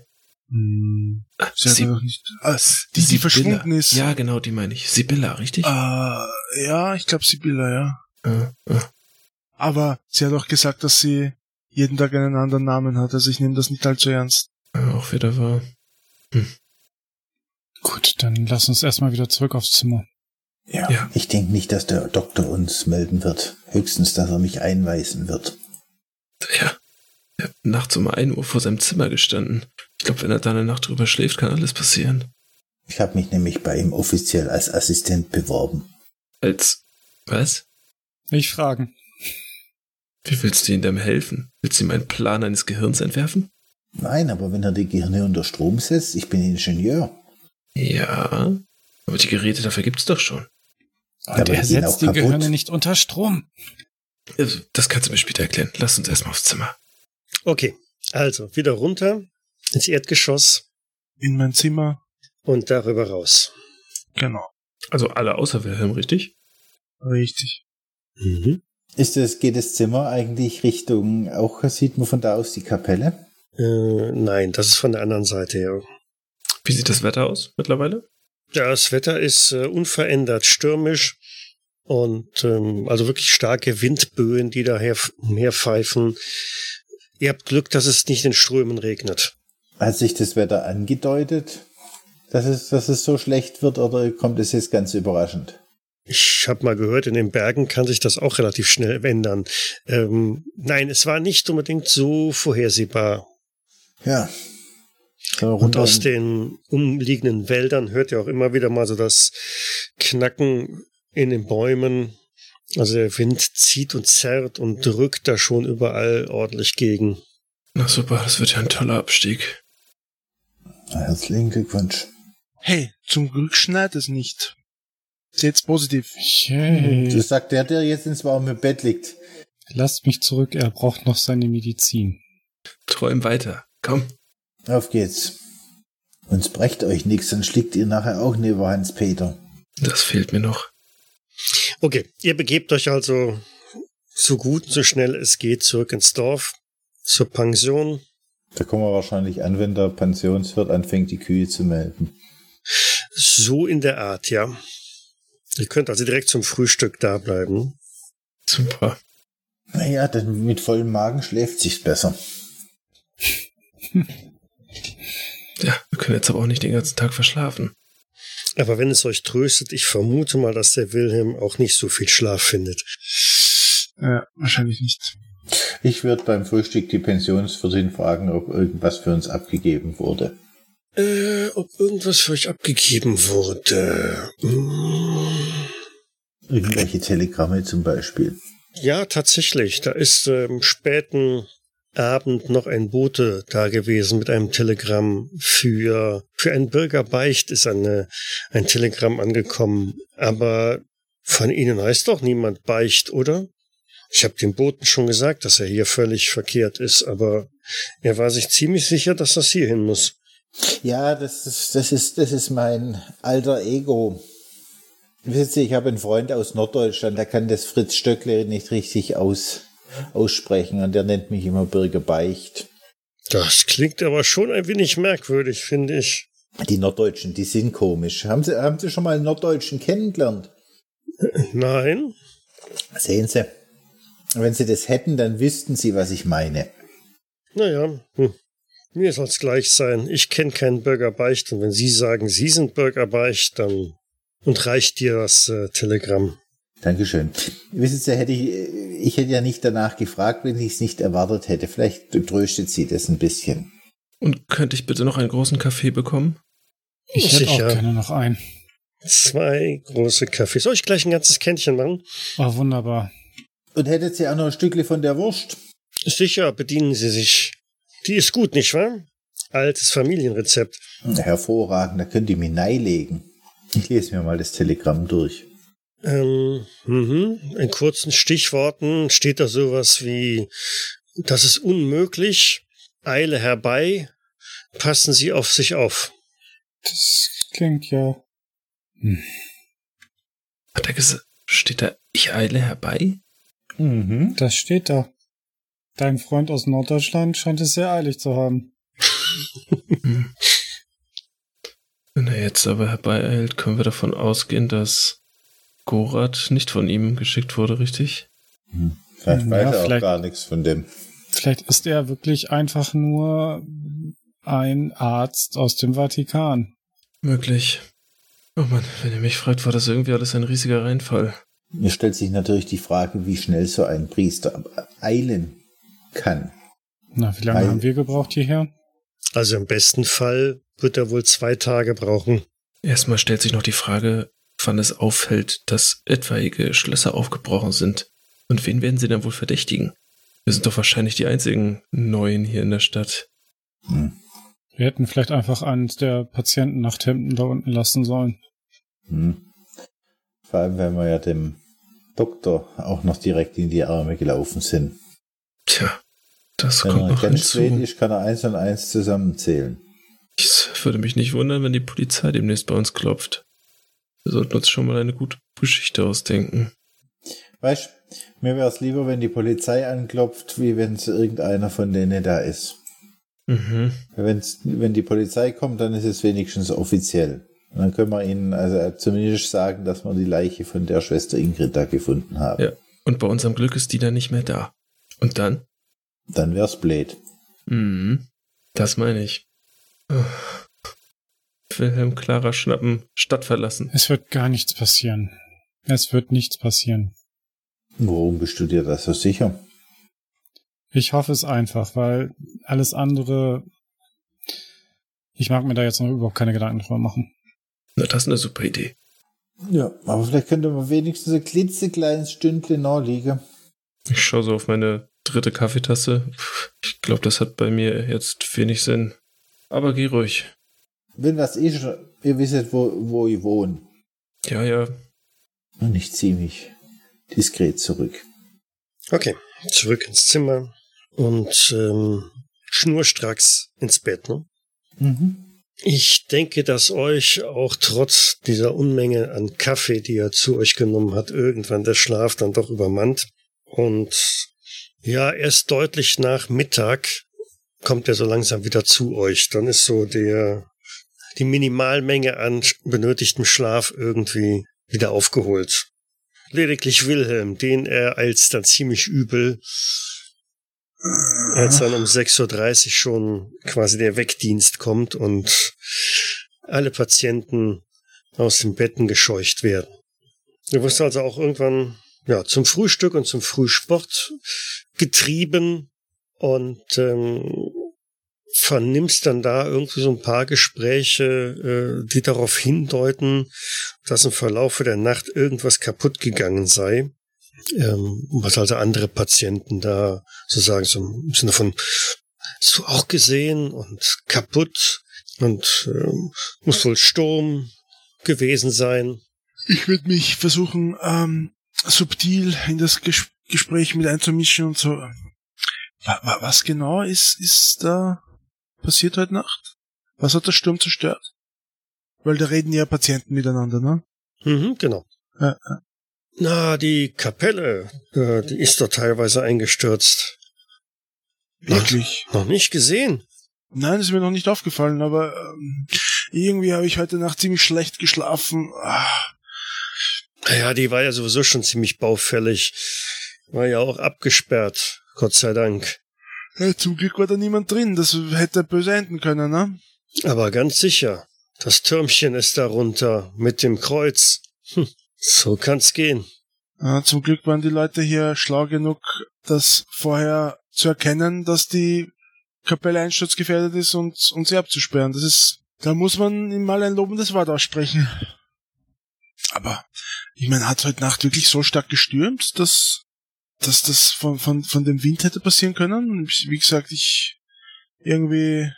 Hm, sie hat Sie- doch nicht. Ah, die, die verschwunden ist. Ja, genau, die meine ich. Sibylla, richtig? Äh, ja, ich glaube Sibylla, ja. Äh, äh. Aber sie hat auch gesagt, dass sie jeden Tag einen anderen Namen hat. Also ich nehme das nicht allzu ernst. Ja, auch wieder wahr. Gut, dann lass uns erstmal wieder zurück aufs Zimmer. Ja. Ja. Ich denke nicht, dass der Doktor uns melden wird. Höchstens, dass er mich einweisen wird. Ja. Er hat nachts um 1 Uhr vor seinem Zimmer gestanden. Ich glaube, wenn er da eine Nacht drüber schläft, kann alles passieren. Ich habe mich nämlich bei ihm offiziell als Assistent beworben. Als. Was? Ich fragen. Wie willst du ihm denn helfen? Willst du ihm einen Plan eines Gehirns entwerfen? Nein, aber wenn er die Gehirne unter Strom setzt, ich bin Ingenieur. Ja. Aber die Geräte dafür gibt's doch schon. Und aber er auch setzt die kaputt. Gehirne nicht unter Strom. Also, Das kannst du mir später erklären. Lass uns erstmal aufs Zimmer. Okay, also wieder runter ins Erdgeschoss In mein Zimmer. und darüber raus. Genau. Also alle außer Wilhelm, richtig? Richtig. Mhm. Ist das, geht das Zimmer eigentlich Richtung, auch sieht man von da aus die Kapelle? Äh, nein, das ist von der anderen Seite her. Wie sieht das Wetter aus mittlerweile? Das Wetter ist äh, unverändert stürmisch und ähm, also wirklich starke Windböen, die daher herpfeifen. Ihr habt Glück, dass es nicht in Strömen regnet. Hat sich das Wetter angedeutet, dass es, dass es so schlecht wird oder kommt es jetzt ganz überraschend? Ich habe mal gehört, in den Bergen kann sich das auch relativ schnell ändern. Ähm, nein, es war nicht unbedingt so vorhersehbar. Ja. Und aus den umliegenden Wäldern hört ihr auch immer wieder mal so das Knacken in den Bäumen. Also der Wind zieht und zerrt und drückt da schon überall ordentlich gegen. Na super, das wird ja ein toller Abstieg. Herzlichen Glückwunsch. Hey, zum Glück schneit es nicht. Seht's positiv. Yay. Das sagt der, der jetzt ins warme Bett liegt. Lasst mich zurück, er braucht noch seine Medizin. Träum weiter. Komm. Auf geht's. Uns brecht euch nichts, dann schlägt ihr nachher auch neben Hans-Peter. Das fehlt mir noch. Okay, ihr begebt euch also so gut und so schnell es geht zurück ins Dorf, zur Pension. Da kommen wir wahrscheinlich an, wenn der Pensionswirt anfängt, die Kühe zu melden. So in der Art, ja. Ihr könnt also direkt zum Frühstück da bleiben. Super. Naja, dann mit vollem Magen schläft sich's besser. Ja, wir können jetzt aber auch nicht den ganzen Tag verschlafen. Aber wenn es euch tröstet, ich vermute mal, dass der Wilhelm auch nicht so viel Schlaf findet. Äh, wahrscheinlich nicht. Ich würde beim Frühstück die Pensionswirtin fragen, ob irgendwas für uns abgegeben wurde. Äh, ob irgendwas für euch abgegeben wurde. Hm. Irgendwelche Telegramme zum Beispiel. Ja, tatsächlich. Da ist ähm, späten Abend noch ein Bote da gewesen mit einem Telegramm für, für einen Bürger Beicht ist eine, ein Telegramm angekommen. Aber von Ihnen heißt doch niemand Beicht, oder? Ich habe dem Boten schon gesagt, dass er hier völlig verkehrt ist, aber er war sich ziemlich sicher, dass das hier hin muss. Ja, das ist, das ist, das ist mein alter Ego. Wisst ihr, ich habe einen Freund aus Norddeutschland, der kann das Fritz Stöckle nicht richtig aus, aussprechen und der nennt mich immer Bürger Beicht. Das klingt aber schon ein wenig merkwürdig, finde ich. Die Norddeutschen, die sind komisch. Haben Sie, haben Sie schon mal einen Norddeutschen kennengelernt? Nein? Sehen Sie. Wenn Sie das hätten, dann wüssten Sie, was ich meine. Naja, hm. Mir soll's gleich sein. Ich kenne keinen Bürger Beicht und wenn Sie sagen, Sie sind Bürger Beicht, dann und reicht dir das äh, Telegramm. Dankeschön. Wissen Sie, hätte ich, ich hätte ja nicht danach gefragt, wenn ich es nicht erwartet hätte. Vielleicht tröstet Sie das ein bisschen. Und könnte ich bitte noch einen großen Kaffee bekommen? Ich hätte auch Sicher. gerne noch einen. Zwei große Kaffees. Soll ich gleich ein ganzes Kännchen machen? Oh, wunderbar. Und hättet Sie auch noch ein Stückchen von der Wurst? Sicher, bedienen Sie sich. Die ist gut, nicht wahr? Altes Familienrezept. Hervorragend, da könnt ihr mir legen. Ich lese mir mal das Telegramm durch. Ähm, mhm. In kurzen Stichworten steht da sowas wie, das ist unmöglich, Eile herbei, passen Sie auf sich auf. Das klingt ja. Hm. Hat er gesagt, steht da, ich eile herbei? Mhm. Das steht da. Dein Freund aus Norddeutschland scheint es sehr eilig zu haben. Hm. Wenn er jetzt aber herbeieilt, können wir davon ausgehen, dass Gorat nicht von ihm geschickt wurde, richtig? Vielleicht Ja, weiß er auch gar nichts von dem. Vielleicht ist er wirklich einfach nur ein Arzt aus dem Vatikan. Möglich. Oh Mann, wenn ihr mich fragt, war das irgendwie alles ein riesiger Reinfall. Mir stellt sich natürlich die Frage, wie schnell so ein Priester eilen kann. Na, wie lange Weil- haben wir gebraucht hierher? Also im besten Fall wird er wohl zwei Tage brauchen. Erstmal stellt sich noch die Frage, wann es auffällt, dass etwaige Schlösser aufgebrochen sind. Und wen werden sie dann wohl verdächtigen? Wir sind doch wahrscheinlich die einzigen Neuen hier in der Stadt. Hm. Wir hätten vielleicht einfach eines der Patientennachthemden da unten lassen sollen. Hm. Vor allem, wenn wir ja dem Doktor auch noch direkt in die Arme gelaufen sind. Tja, das Wenn kommt noch ganz hinzu. kann er eins und eins zusammenzählen. Es würde mich nicht wundern, wenn die Polizei demnächst bei uns klopft. Wir sollten uns schon mal eine gute Geschichte ausdenken. Weißt, mir wäre es lieber, wenn die Polizei anklopft, wie wenn es irgendeiner von denen da ist. Mhm. Wenn's, wenn die Polizei kommt, dann ist es wenigstens offiziell. dann können wir ihnen also zumindest sagen, dass wir die Leiche von der Schwester Ingrid da gefunden haben. Ja. Und bei unserem Glück ist die dann nicht mehr da. Und dann? Dann wär's blöd. Mhm. Das meine ich. Wilhelm Clara schnappen, Stadt verlassen. Es wird gar nichts passieren. Es wird nichts passieren. Warum bist du dir das so sicher? Ich hoffe es einfach, weil alles andere. Ich mag mir da jetzt noch überhaupt keine Gedanken drüber machen. Na, das ist eine super Idee. Ja, aber vielleicht könnte man wenigstens ein klitzekleines Stündchen nachliegen. Ich schaue so auf meine dritte Kaffeetasse. Ich glaube, das hat bei mir jetzt wenig Sinn. Aber geh ruhig. Wenn das ist, ihr wisst, wo, wo ich wohne. Ja, ja. Und ich ziehe mich diskret zurück. Okay, zurück ins Zimmer und ähm, schnurstracks ins Bett, ne? Mhm. Ich denke, dass euch auch trotz dieser Unmenge an Kaffee, die er zu euch genommen hat, irgendwann der Schlaf dann doch übermannt. Und ja, erst deutlich nach Mittag kommt er so langsam wieder zu euch. Dann ist so der, die Minimalmenge an benötigtem Schlaf irgendwie wieder aufgeholt. Lediglich Wilhelm, den er als dann ziemlich übel, als dann um 6.30 Uhr schon quasi der Wegdienst kommt und alle Patienten aus den Betten gescheucht werden. Du wirst also auch irgendwann ja, zum Frühstück und zum Frühsport getrieben und ähm, vernimmst dann da irgendwie so ein paar Gespräche, äh, die darauf hindeuten, dass im Verlaufe der Nacht irgendwas kaputt gegangen sei. Ähm, was also andere Patienten da so sagen, so im Sinne von, hast du auch gesehen und kaputt und ähm, muss wohl Sturm gewesen sein. Ich würde mich versuchen, ähm, subtil in das Ges Gespräch mit einzumischen und so. Was genau ist, ist da passiert heute Nacht? Was hat der Sturm zerstört? Weil da reden ja Patienten miteinander, ne? Mhm, genau. Ja, ja. Na, die Kapelle, äh, die ist doch teilweise eingestürzt. Wirklich? Noch, noch nicht gesehen. Nein, ist mir noch nicht aufgefallen, aber ähm, irgendwie habe ich heute Nacht ziemlich schlecht geschlafen. Ah. Ja, die war ja sowieso schon ziemlich baufällig. War ja auch abgesperrt, Gott sei Dank. Ja, zum Glück war da niemand drin, das hätte böse enden können, ne? Aber ganz sicher, das Türmchen ist darunter mit dem Kreuz. Hm, so kann's gehen. Ja, zum Glück waren die Leute hier schlau genug, das vorher zu erkennen, dass die Kapelle einsturzgefährdet ist und, und sie abzusperren. Das ist, da muss man ihm mal ein lobendes Wort aussprechen. Aber, ich meine, hat heute Nacht wirklich so stark gestürmt, dass, dass das von, von, von dem Wind hätte passieren können? Wie gesagt, ich, irgendwie,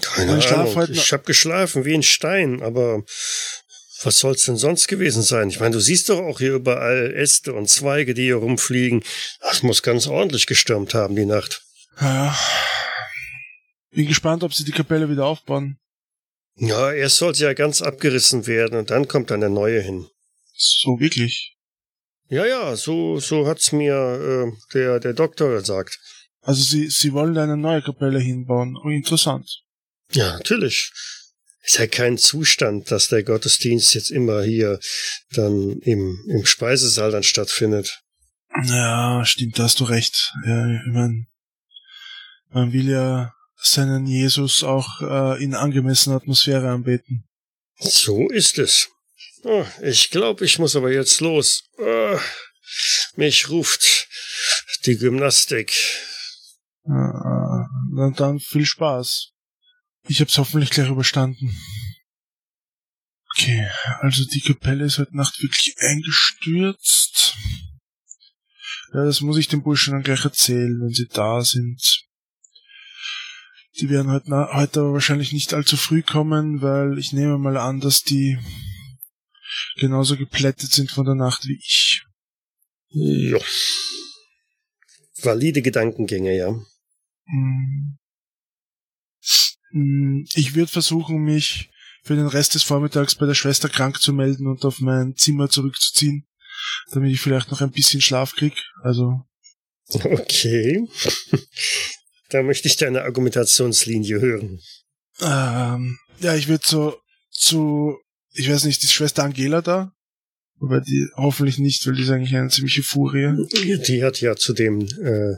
Keine Mein Schlaf Ahnung. heute Ich hab geschlafen wie ein Stein, aber was soll's denn sonst gewesen sein? Ich meine, du siehst doch auch hier überall Äste und Zweige, die hier rumfliegen. Das muss ganz ordentlich gestürmt haben, die Nacht. ja, bin gespannt, ob sie die Kapelle wieder aufbauen. Ja, erst soll sie ja ganz abgerissen werden und dann kommt dann der neue hin. So wirklich. Ja, ja, so, so hat's mir äh, der, der Doktor gesagt. Also sie, sie wollen eine neue Kapelle hinbauen. Oh, interessant. Ja, natürlich. Ist ja kein Zustand, dass der Gottesdienst jetzt immer hier dann im, im Speisesaal dann stattfindet. Ja, stimmt, da hast du recht. Ja, ich mein, man will ja seinen Jesus auch äh, in angemessener Atmosphäre anbeten. So ist es. Oh, ich glaube, ich muss aber jetzt los. Oh, mich ruft die Gymnastik. Äh, dann, dann viel Spaß. Ich hab's hoffentlich gleich überstanden. Okay, also die Kapelle ist heute Nacht wirklich eingestürzt. Ja, das muss ich den Burschen dann gleich erzählen, wenn sie da sind. Die werden heute, na heute aber wahrscheinlich nicht allzu früh kommen, weil ich nehme mal an, dass die genauso geplättet sind von der Nacht wie ich. Ja. Valide Gedankengänge, ja. Hm. Hm, Ich würde versuchen, mich für den Rest des Vormittags bei der Schwester krank zu melden und auf mein Zimmer zurückzuziehen, damit ich vielleicht noch ein bisschen Schlaf krieg. Also, Okay. da möchte ich deine Argumentationslinie hören. ähm, ja, ich würde so zu, ich weiß nicht, ist Schwester Angela da? Wobei die hoffentlich nicht, weil die ist eigentlich eine ziemliche Furie. Die hat ja zudem äh,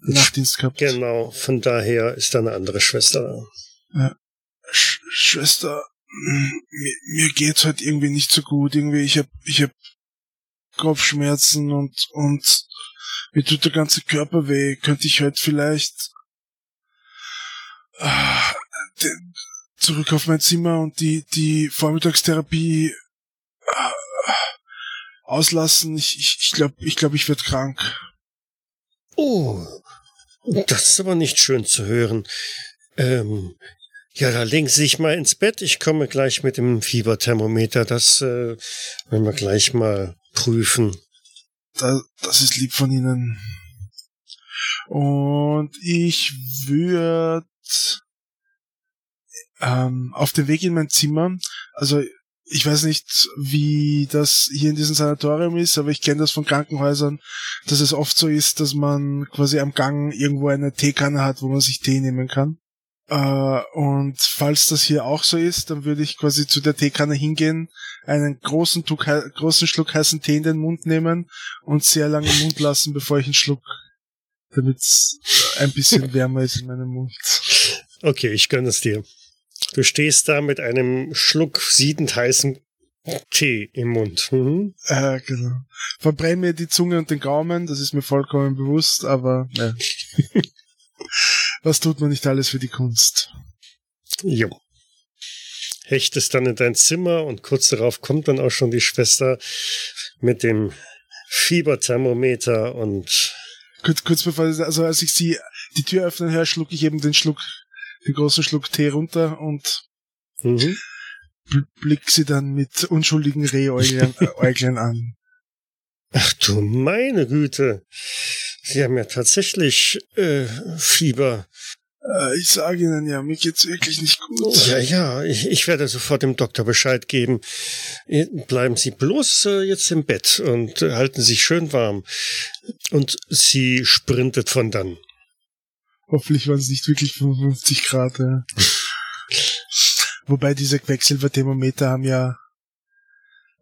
Nachtdienst gehabt. Genau, von daher ist da eine andere Schwester da. Ja. Sch Schwester, mir, mir geht's halt irgendwie nicht so gut. Irgendwie, ich hab, ich hab Kopfschmerzen und, und mir tut der ganze Körper weh. Könnte ich halt vielleicht äh, den, zurück auf mein Zimmer und die, die Vormittagstherapie äh, auslassen. Ich, ich, ich glaube, ich, glaub, ich werde krank. Oh, das ist aber nicht schön zu hören. Ähm, ja, da legen Sie sich mal ins Bett. Ich komme gleich mit dem Fieberthermometer. Das äh, werden wir gleich mal prüfen. Da, das ist lieb von Ihnen. Und ich würde ähm, auf dem Weg in mein Zimmer, also ich weiß nicht, wie das hier in diesem Sanatorium ist, aber ich kenne das von Krankenhäusern, dass es oft so ist, dass man quasi am Gang irgendwo eine Teekanne hat, wo man sich Tee nehmen kann. Äh, und falls das hier auch so ist, dann würde ich quasi zu der Teekanne hingehen, einen großen, Tuck, großen Schluck heißen Tee in den Mund nehmen und sehr lange im Mund lassen, bevor ich ihn schluck, damit es ein bisschen wärmer ist in meinem Mund. Okay, ich gönne es dir. Du stehst da mit einem Schluck siedend heißen Tee im Mund. Mhm. Äh, genau. Verbrenn mir die Zunge und den Gaumen, das ist mir vollkommen bewusst, aber ja. was tut man nicht alles für die Kunst? Jo. Hechtest dann in dein Zimmer und kurz darauf kommt dann auch schon die Schwester mit dem Fieberthermometer und kurz, kurz bevor, also als ich sie die Tür öffnen höre, schluck ich eben den Schluck den großen Schluck Tee runter und mhm. blick sie dann mit unschuldigen Rehäugeln äh, an. Ach du meine Güte. Sie haben ja tatsächlich äh, Fieber. Äh, ich sage Ihnen ja, mir geht's wirklich nicht gut. Ja, ja, ich, ich werde sofort dem Doktor Bescheid geben. Bleiben Sie bloß äh, jetzt im Bett und äh, halten sich schön warm. Und sie sprintet von dann. Hoffentlich waren es nicht wirklich 55 Grad. Ja. Wobei diese Quecksilberthermometer haben ja,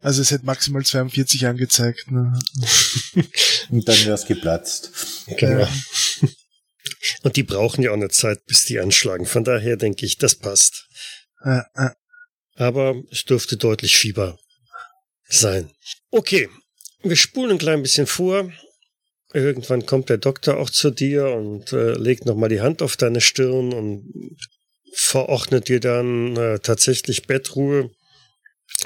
also es hätte maximal 42 angezeigt. Ne? Und dann wäre es geplatzt. Genau. Ja. Und die brauchen ja auch eine Zeit, bis die anschlagen. Von daher denke ich, das passt. Ja, ja. Aber es dürfte deutlich Fieber sein. Okay, wir spulen ein klein bisschen vor. Irgendwann kommt der Doktor auch zu dir und äh, legt nochmal die Hand auf deine Stirn und verordnet dir dann äh, tatsächlich Bettruhe.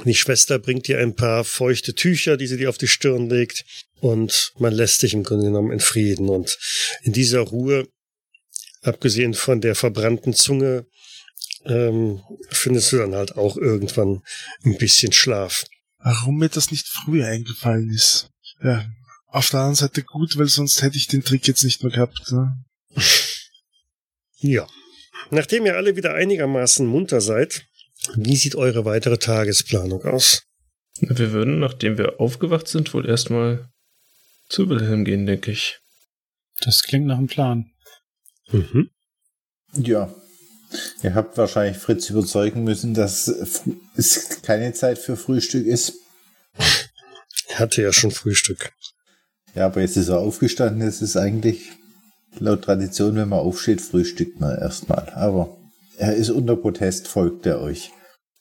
Die Schwester bringt dir ein paar feuchte Tücher, die sie dir auf die Stirn legt und man lässt dich im Grunde genommen in Frieden. Und in dieser Ruhe, abgesehen von der verbrannten Zunge, ähm, findest du dann halt auch irgendwann ein bisschen Schlaf. Warum mir das nicht früher eingefallen ist? Ja, auf der anderen Seite gut, weil sonst hätte ich den Trick jetzt nicht mehr gehabt. Ne? Ja. Nachdem ihr alle wieder einigermaßen munter seid, wie sieht eure weitere Tagesplanung aus? Wir würden, nachdem wir aufgewacht sind, wohl erstmal zu Wilhelm gehen, denke ich. Das klingt nach einem Plan. Mhm. Ja. Ihr habt wahrscheinlich Fritz überzeugen müssen, dass es keine Zeit für Frühstück ist. Er hatte ja schon Frühstück. Ja, aber jetzt ist er aufgestanden. Es ist eigentlich laut Tradition, wenn man aufsteht, frühstückt man erstmal. Aber er ist unter Protest, folgt er euch.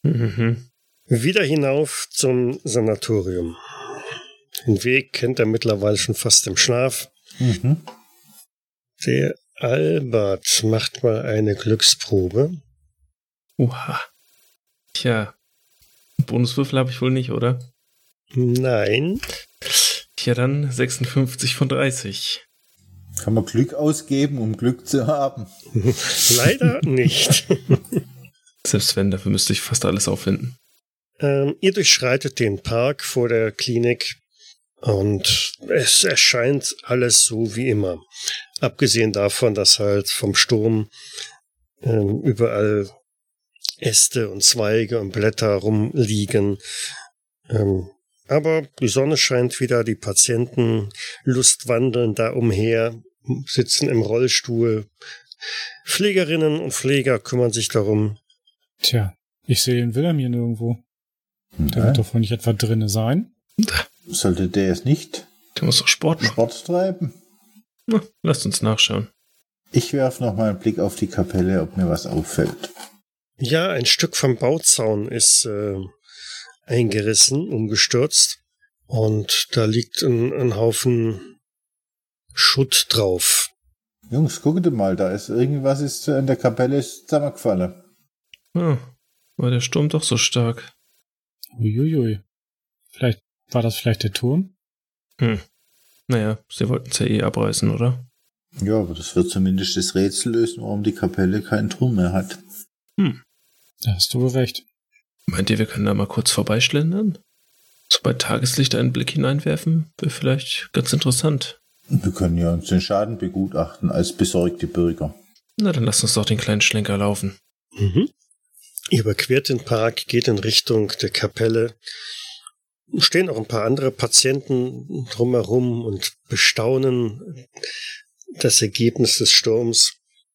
Mhm. Wieder hinauf zum Sanatorium. Den Weg kennt er mittlerweile schon fast im Schlaf. Mhm. Der Albert macht mal eine Glücksprobe. Oha. Tja. Bonuswürfel habe ich wohl nicht, oder? Nein. Ja, dann 56 von 30. Kann man Glück ausgeben, um Glück zu haben? Leider nicht. Selbst wenn, dafür müsste ich fast alles auffinden. Ähm, ihr durchschreitet den Park vor der Klinik und es erscheint alles so wie immer. Abgesehen davon, dass halt vom Sturm ähm, überall Äste und Zweige und Blätter rumliegen. Ähm, aber die Sonne scheint wieder, die Patienten lustwandeln da umher, sitzen im Rollstuhl. Pflegerinnen und Pfleger kümmern sich darum. Tja, Ich sehe den Wilhelm hier nirgendwo. Der wird doch wohl nicht etwa drinne sein. Sollte der jetzt nicht Der muss doch Sport machen. Sport treiben? Na, lasst uns nachschauen. Ich werfe noch mal einen Blick auf die Kapelle, ob mir was auffällt. Ja, ein Stück vom Bauzaun ist äh, eingerissen, umgestürzt. Und da liegt ein, ein Haufen Schutt drauf. Jungs, guckt mal, da ist irgendwas ist in der Kapelle ist zusammengefallen. Ah, war der Sturm doch so stark. Uiuiui. Vielleicht war das vielleicht der Turm? Hm. Naja, sie wollten es ja eh abreißen, oder? Ja, aber das wird zumindest das Rätsel lösen, warum die Kapelle keinen Turm mehr hat. Hm. Da hast du wohl recht. Meint ihr, wir können da mal kurz vorbeischlendern? So bei Tageslicht einen Blick hineinwerfen? Wäre vielleicht ganz interessant. Wir können ja uns den Schaden begutachten als besorgte Bürger. Na, dann lasst uns doch den kleinen Schlenker laufen. Mhm. Ihr überquert den Park, geht in Richtung der Kapelle. Stehen auch ein paar andere Patienten drumherum und bestaunen das Ergebnis des Sturms.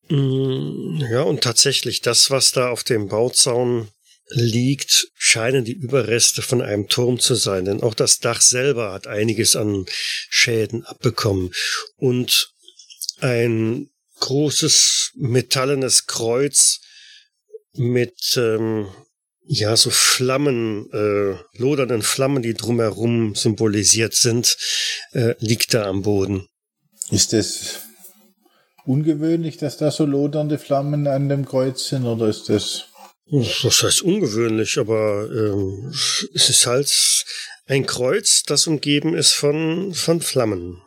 Mm, Ja, und tatsächlich, das, was da auf dem Bauzaun liegt, scheinen die Überreste von einem Turm zu sein, denn auch das Dach selber hat einiges an Schäden abbekommen. Und ein großes metallenes Kreuz mit ähm, ja so Flammen, äh, lodernden Flammen, die drumherum symbolisiert sind, äh, liegt da am Boden. Ist es ungewöhnlich, dass da so lodernde Flammen an dem Kreuz sind, oder ist das Das heißt ungewöhnlich, aber ähm, es ist halt ein Kreuz, das umgeben ist von, von Flammen.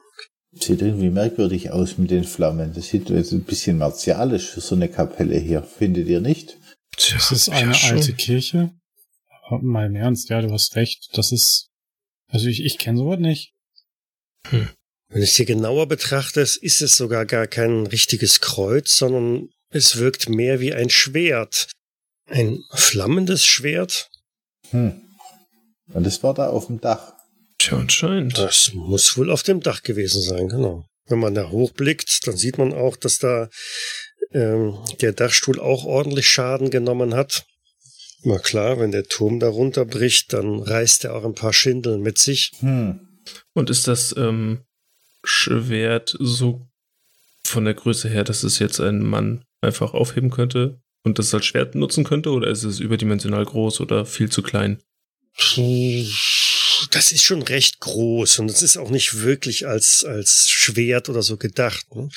Sieht irgendwie merkwürdig aus mit den Flammen. Das sieht jetzt ein bisschen martialisch für so eine Kapelle hier. Findet ihr nicht? Das ist ja eine schon. alte Kirche. Aber Mal im Ernst, ja, du hast recht. Das ist. Also ich, ich kenne sowas nicht. Wenn du es hier genauer betrachtest, ist es sogar gar kein richtiges Kreuz, sondern es wirkt mehr wie ein Schwert. Ein flammendes Schwert? Hm. Und das war da auf dem Dach. Tja, anscheinend. Das muss wohl auf dem Dach gewesen sein, genau. Wenn man da hochblickt, dann sieht man auch, dass da ähm, der Dachstuhl auch ordentlich Schaden genommen hat. Na klar, wenn der Turm da runterbricht, dann reißt er auch ein paar Schindeln mit sich. Hm. Und ist das ähm, Schwert so von der Größe her, dass es jetzt ein Mann einfach aufheben könnte und das als Schwert nutzen könnte? Oder ist es überdimensional groß oder viel zu klein? Das ist schon recht groß und es ist auch nicht wirklich als, als Schwert oder so gedacht. Ne?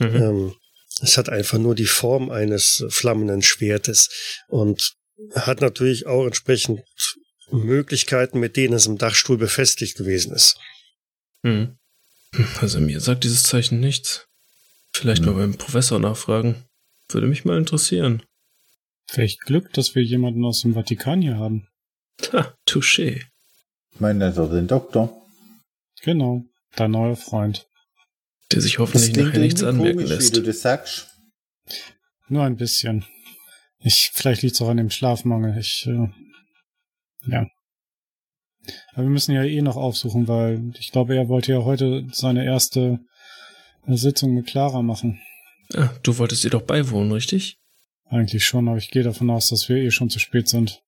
Mhm. Ähm, es hat einfach nur die Form eines flammenden Schwertes und hat natürlich auch entsprechend Möglichkeiten, mit denen es im Dachstuhl befestigt gewesen ist. Mhm. Also mir sagt dieses Zeichen nichts. Vielleicht Ja. mal beim Professor nachfragen. Würde mich mal interessieren. Welch Glück, dass wir jemanden aus dem Vatikan hier haben. Ha, touché. Ich meine doch den Doktor. Genau, dein neuer Freund. Der sich hoffentlich nachher nichts anmerken komisch, wie lässt. du das sagst. Nur ein bisschen. Ich, vielleicht liegt es auch an dem Schlafmangel. Ich, äh, ja. Aber wir müssen ja eh noch aufsuchen, weil ich glaube, er wollte ja heute seine erste äh, Sitzung mit Clara machen. Ah, du wolltest ihr doch beiwohnen, richtig? Eigentlich schon, aber ich gehe davon aus, dass wir eh schon zu spät sind.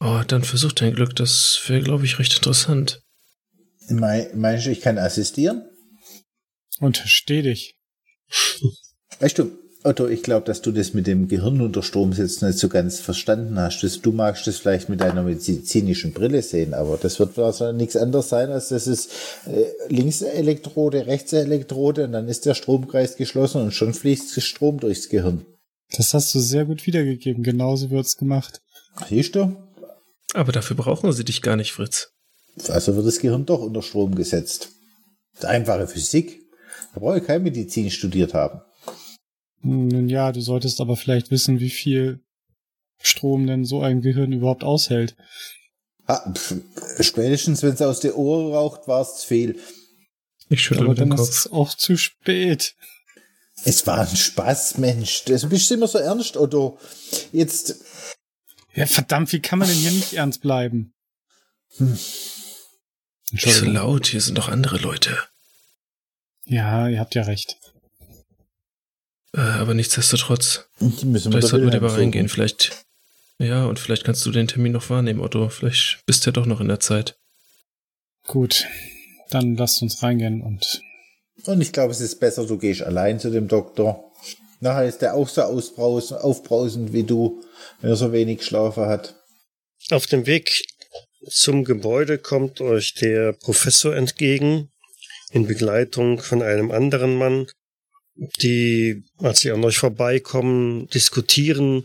Oh, dann versuch dein Glück. Das wäre, glaube ich, recht interessant. Mei- Meinst du, ich kann assistieren? Und steh dich. Weißt du, Otto, ich glaube, dass du das mit dem Gehirn unter Strom jetzt nicht so ganz verstanden hast. Das, du magst das vielleicht mit deiner medizinischen Brille sehen, aber das wird wahrscheinlich nichts anderes sein, als das ist äh, Linkselektrode, Rechtselektrode und dann ist der Stromkreis geschlossen und schon fließt Strom durchs Gehirn. Das hast du sehr gut wiedergegeben. Genauso wird's gemacht. Siehst du? Aber dafür brauchen sie dich gar nicht, Fritz. Also wird das Gehirn doch unter Strom gesetzt. Das ist einfache Physik. Da brauche ich kein Medizin studiert haben. Nun ja, du solltest aber vielleicht wissen, wie viel Strom denn so ein Gehirn überhaupt aushält. Ha, pf, spätestens, wenn es aus der Ohr raucht, war es zu viel. Ich schüttle aber dem dann ist Kopf. es auch zu spät. Es war ein Spaß, Mensch. Das bist du immer so ernst, Otto. Jetzt, Ja, verdammt, wie kann man denn hier nicht ernst bleiben? Hm. Nicht so laut, hier sind doch andere Leute. Ja, ihr habt ja recht. Äh, aber nichtsdestotrotz, die müssen vielleicht sollten wir lieber suchen. reingehen. Vielleicht Ja, und vielleicht kannst du den Termin noch wahrnehmen, Otto. Vielleicht bist du ja doch noch in der Zeit. Gut, dann lasst uns reingehen und. Und ich glaube, es ist besser, du gehst allein zu dem Doktor. Nachher ist der auch so aufbrausend wie du, wenn er so wenig Schlafe hat. Auf dem Weg zum Gebäude kommt euch der Professor entgegen, in Begleitung von einem anderen Mann, die, als sie an euch vorbeikommen, diskutieren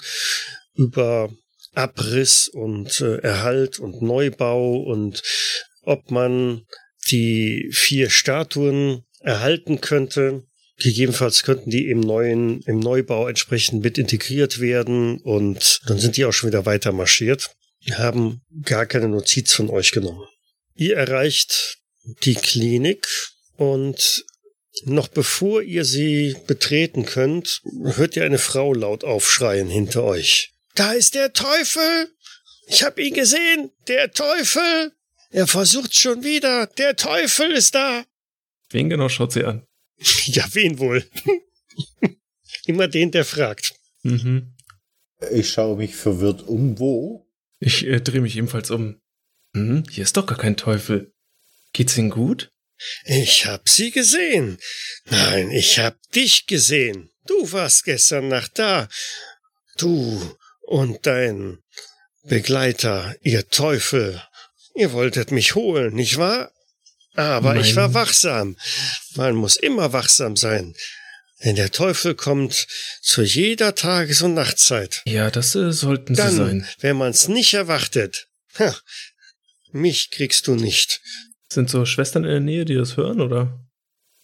über Abriss und äh, Erhalt und Neubau und ob man die vier Statuen erhalten könnte. Gegebenenfalls könnten die im neuen, im Neubau entsprechend mit integriert werden und dann sind die auch schon wieder weiter marschiert, haben gar keine Notiz von euch genommen. Ihr erreicht die Klinik und noch bevor ihr sie betreten könnt, hört ihr eine Frau laut aufschreien hinter euch. Da ist der Teufel! Ich hab ihn gesehen! Der Teufel! Er versucht schon wieder! Der Teufel ist da! Wen genau schaut sie an? Ja, wen wohl? Immer den, der fragt. Mhm. Ich schaue mich verwirrt um. Wo? Ich äh, drehe mich ebenfalls um. Hm, hier ist doch gar kein Teufel. Geht's Ihnen gut? Ich hab sie gesehen. Nein, ich hab dich gesehen. Du warst gestern Nacht da. Du und dein Begleiter, ihr Teufel. Ihr wolltet mich holen, nicht wahr? Aber Mein- ich war wachsam. Man muss immer wachsam sein. Denn der Teufel kommt zu jeder Tages- und Nachtzeit. Ja, das äh, sollten Sie Dann, sein. wenn man's nicht erwartet, ha, mich kriegst du nicht. Sind so Schwestern in der Nähe, die das hören, oder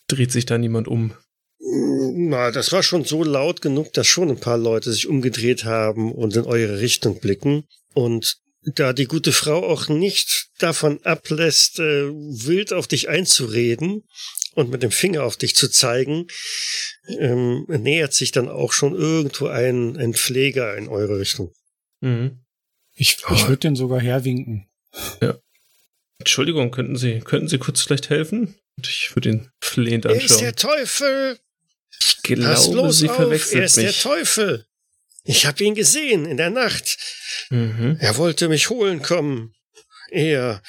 dreht sich da niemand um? Na, das war schon so laut genug, dass schon ein paar Leute sich umgedreht haben und in eure Richtung blicken. Und da die gute Frau auch nicht davon ablässt, äh, wild auf dich einzureden und mit dem Finger auf dich zu zeigen, ähm, nähert sich dann auch schon irgendwo ein, ein Pfleger in eure Richtung. Mhm. Ich, ich würde den sogar herwinken. Entschuldigung, könnten Sie, könnten Sie kurz vielleicht helfen? Und ich würde ihn flehend Er ist der anschauen. Teufel! Ich Pass glaube, los Sie auf! verwechselt Er ist der mich. Teufel! Ich hab ihn gesehen in der Nacht. Mhm. Er wollte mich holen kommen. Er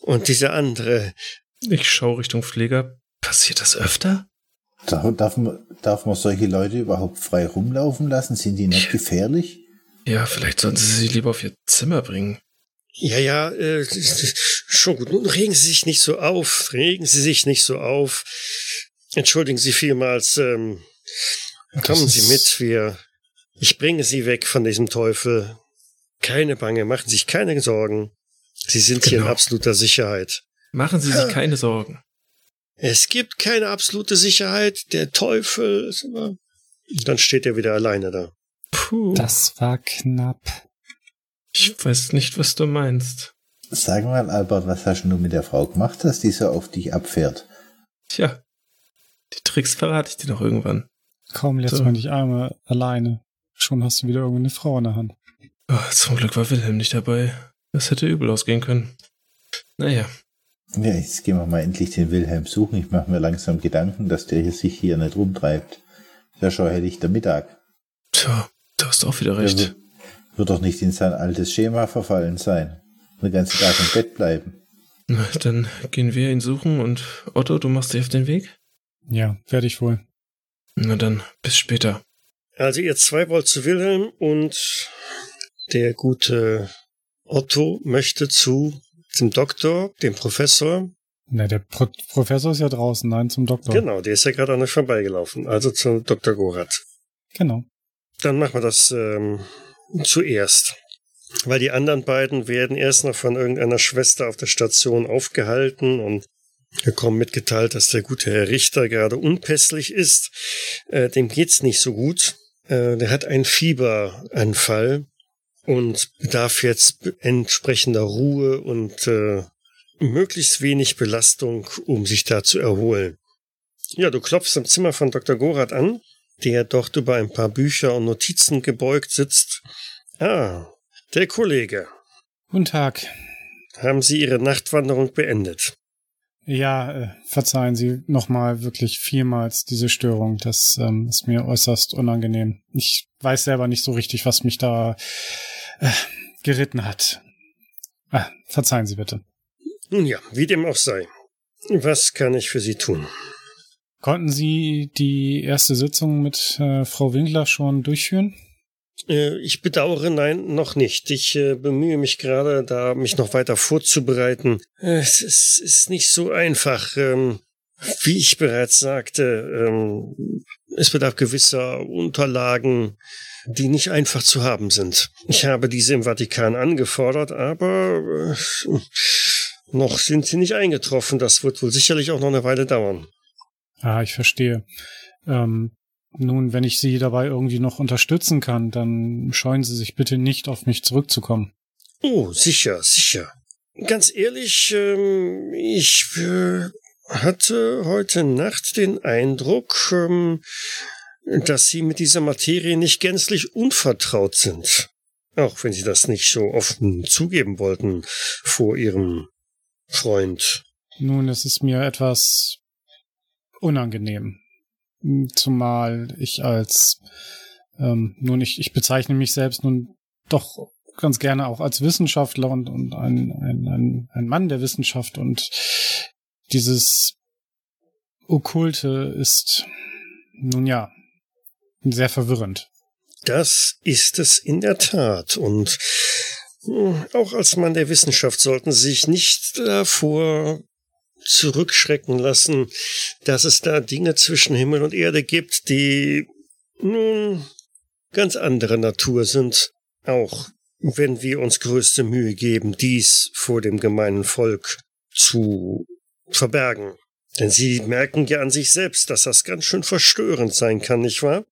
und dieser andere. Ich schaue Richtung Pfleger. Passiert das öfter? Darf, darf, man, darf man solche Leute überhaupt frei rumlaufen lassen? Sind die nicht gefährlich? Ja, vielleicht sollten Sie sie lieber auf Ihr Zimmer bringen. Ja, ja, äh, schon gut. Nun regen Sie sich nicht so auf. Regen Sie sich nicht so auf. Entschuldigen Sie vielmals. Ähm, kommen Sie mit. Wir, ich bringe Sie weg von diesem Teufel. Keine Bange, machen Sie sich keine Sorgen. Sie sind hier in Genau. absoluter Sicherheit. Machen Sie sich keine Sorgen. Es gibt keine absolute Sicherheit. Der Teufel ist immer. Dann steht er wieder alleine da. Puh. Das war knapp. Ich weiß nicht, was du meinst. Sag mal, Albert, was hast du mit der Frau gemacht, dass die so auf dich abfährt? Tja, die Tricks verrate ich dir noch irgendwann. Komm, jetzt So. mal nicht einmal alleine. Schon hast du wieder irgendeine Frau in der Hand. Oh, zum Glück war Wilhelm nicht dabei. Das hätte übel ausgehen können. Naja, Ja, jetzt gehen wir mal endlich den Wilhelm suchen. Ich mache mir langsam Gedanken, dass der hier sich hier nicht rumtreibt. Ja, schon hätte ich der Mittag. tja, du hast auch wieder Der recht. wird, wird doch nicht in sein altes Schema verfallen sein. Den ganzen Tag im Bett bleiben. Dann gehen wir ihn suchen und Otto, du machst dich auf den Weg? Ja, werde ich wohl. Na dann, bis später. Also ihr zwei wollt zu Wilhelm und der gute Otto möchte zu dem Doktor, dem Professor. Na, der Pro Professor ist ja draußen. Nein, zum Doktor. Genau, der ist ja gerade an euch vorbeigelaufen. Also zu Dr. Gorath. Genau. Dann machen wir das ähm, zuerst. Weil die anderen beiden werden erst noch von irgendeiner Schwester auf der Station aufgehalten und bekommen mitgeteilt, dass der gute Herr Richter gerade unpässlich ist. Äh, dem geht's nicht so gut. Äh, der hat einen Fieberanfall und bedarf jetzt entsprechender Ruhe und äh, möglichst wenig Belastung, um sich da zu erholen. Ja, du klopfst im Zimmer von Dr. Gorath an, der dort über ein paar Bücher und Notizen gebeugt sitzt. Ah, der Kollege. Guten Tag. Haben Sie Ihre Nachtwanderung beendet? Ja, äh, verzeihen Sie nochmal wirklich vielmals diese Störung. Das ähm, ist mir äußerst unangenehm. Ich weiß selber nicht so richtig, was mich da äh, geritten hat. Ah, verzeihen Sie bitte. Nun ja, wie dem auch sei. Was kann ich für Sie tun? Konnten Sie die erste Sitzung mit äh, Frau Winkler schon durchführen? Äh, ich bedauere, nein, noch nicht. Ich äh, bemühe mich gerade, da mich noch weiter vorzubereiten. Äh, es ist, nicht so einfach. Ähm, wie ich bereits sagte, ähm, es bedarf gewisser Unterlagen, die nicht einfach zu haben sind. Ich habe diese im Vatikan angefordert, aber noch sind sie nicht eingetroffen. Das wird wohl sicherlich auch noch eine Weile dauern. Ah, ich verstehe. Ähm, nun, wenn ich Sie dabei irgendwie noch unterstützen kann, dann scheuen Sie sich bitte nicht, auf mich zurückzukommen. Oh, sicher, sicher. Ganz ehrlich, ähm, ich äh, hatte heute Nacht den Eindruck, ähm, dass Sie mit dieser Materie nicht gänzlich unvertraut sind. Auch wenn Sie das nicht so offen zugeben wollten vor Ihrem Freund. Nun, es ist mir etwas unangenehm. Zumal ich als, ähm, nun, ich, ich bezeichne mich selbst nun doch ganz gerne auch als Wissenschaftler und, und ein, ein, ein, ein Mann der Wissenschaft und dieses Okkulte ist, nun ja, sehr verwirrend. Das ist es in der Tat. Und hm, auch als Mann der Wissenschaft sollten Sie sich nicht davor zurückschrecken lassen, dass es da Dinge zwischen Himmel und Erde gibt, die nun ganz andere Natur sind, auch wenn wir uns größte Mühe geben, dies vor dem gemeinen Volk zu verbergen. Denn sie merken ja an sich selbst, dass das ganz schön verstörend sein kann, nicht wahr?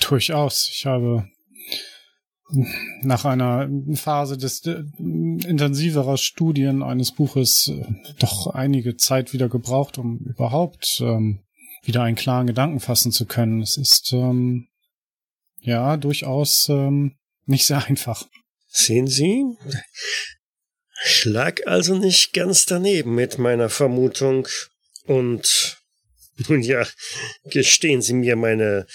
Durchaus. Ich habe nach einer Phase des intensiverer Studien eines Buches äh, doch einige Zeit wieder gebraucht, um überhaupt ähm, wieder einen klaren Gedanken fassen zu können. Es ist ähm, ja durchaus ähm, nicht sehr einfach. Sehen Sie? Schlag also nicht ganz daneben mit meiner Vermutung. Und nun ja, gestehen Sie mir meine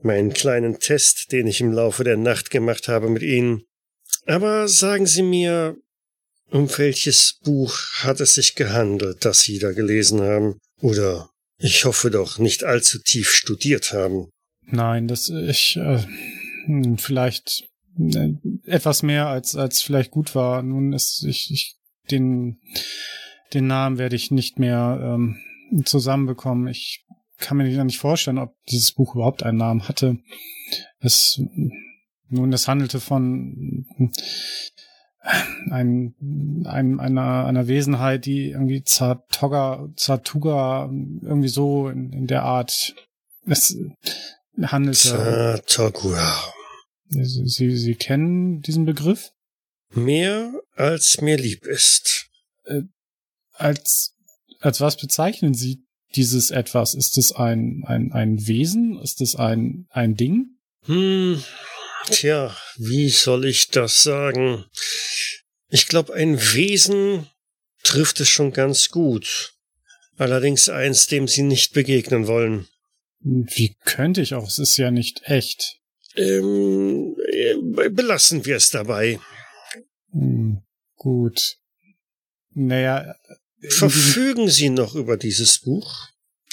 meinen kleinen Test, den ich im Laufe der Nacht gemacht habe mit Ihnen. Aber sagen Sie mir, um welches Buch hat es sich gehandelt, das Sie da gelesen haben? Oder ich hoffe doch nicht allzu tief studiert haben. Nein, das ich äh, hm, vielleicht äh, etwas mehr als als vielleicht gut war. Nun ist ich, ich den den Namen werde ich nicht mehr ähm, zusammenbekommen. Ich kann mir nicht vorstellen, ob dieses Buch überhaupt einen Namen hatte. Es, nun, es handelte von ein, ein, einer, einer Wesenheit, die irgendwie Zatoga, Zatuga, irgendwie so in, in der Art, es handelte. Zatoga. Sie, Sie, Sie kennen diesen Begriff? Mehr als mir lieb ist. Äh, als, als was bezeichnen Sie dieses etwas? Ist es ein, ein, ein Wesen? Ist es ein, ein Ding? Hm, tja, wie soll ich das sagen? Ich glaube, ein Wesen trifft es schon ganz gut. Allerdings eins, dem Sie nicht begegnen wollen. Wie könnte ich auch? Es ist ja nicht echt. Ähm, äh, belassen wir es dabei. Hm, gut. Naja, Verfügen Sie noch über dieses Buch?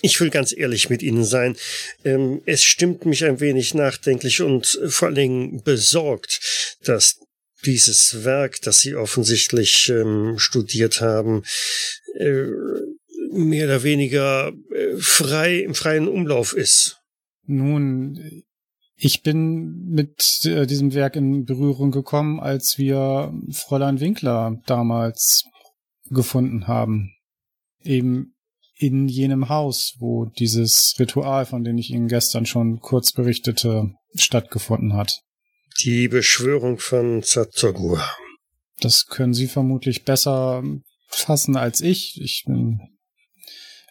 Ich will ganz ehrlich mit Ihnen sein. Ähm, es stimmt mich ein wenig nachdenklich und vor allen Dingen besorgt, dass dieses Werk, das Sie offensichtlich ähm, studiert haben, äh, mehr oder weniger äh, frei im freien Umlauf ist. Nun, ich bin mit äh, diesem Werk in Berührung gekommen, als wir Fräulein Winkler damals gefunden haben. Eben in jenem Haus, wo dieses Ritual, von dem ich Ihnen gestern schon kurz berichtete, stattgefunden hat. Die Beschwörung von Zatogua. Das können Sie vermutlich besser fassen als ich. Ich bin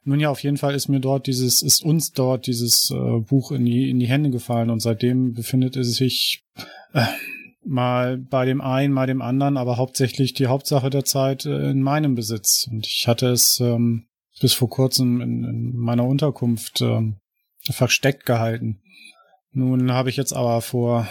nun ja, auf jeden Fall ist mir dort dieses, ist uns dort dieses äh, Buch in die, in die Hände gefallen und seitdem befindet es sich äh, mal bei dem einen, mal dem anderen, aber hauptsächlich die Hauptsache der Zeit äh, in meinem Besitz. Und ich hatte es ähm, bis vor kurzem in, in meiner Unterkunft ähm, versteckt gehalten. Nun habe ich jetzt aber vor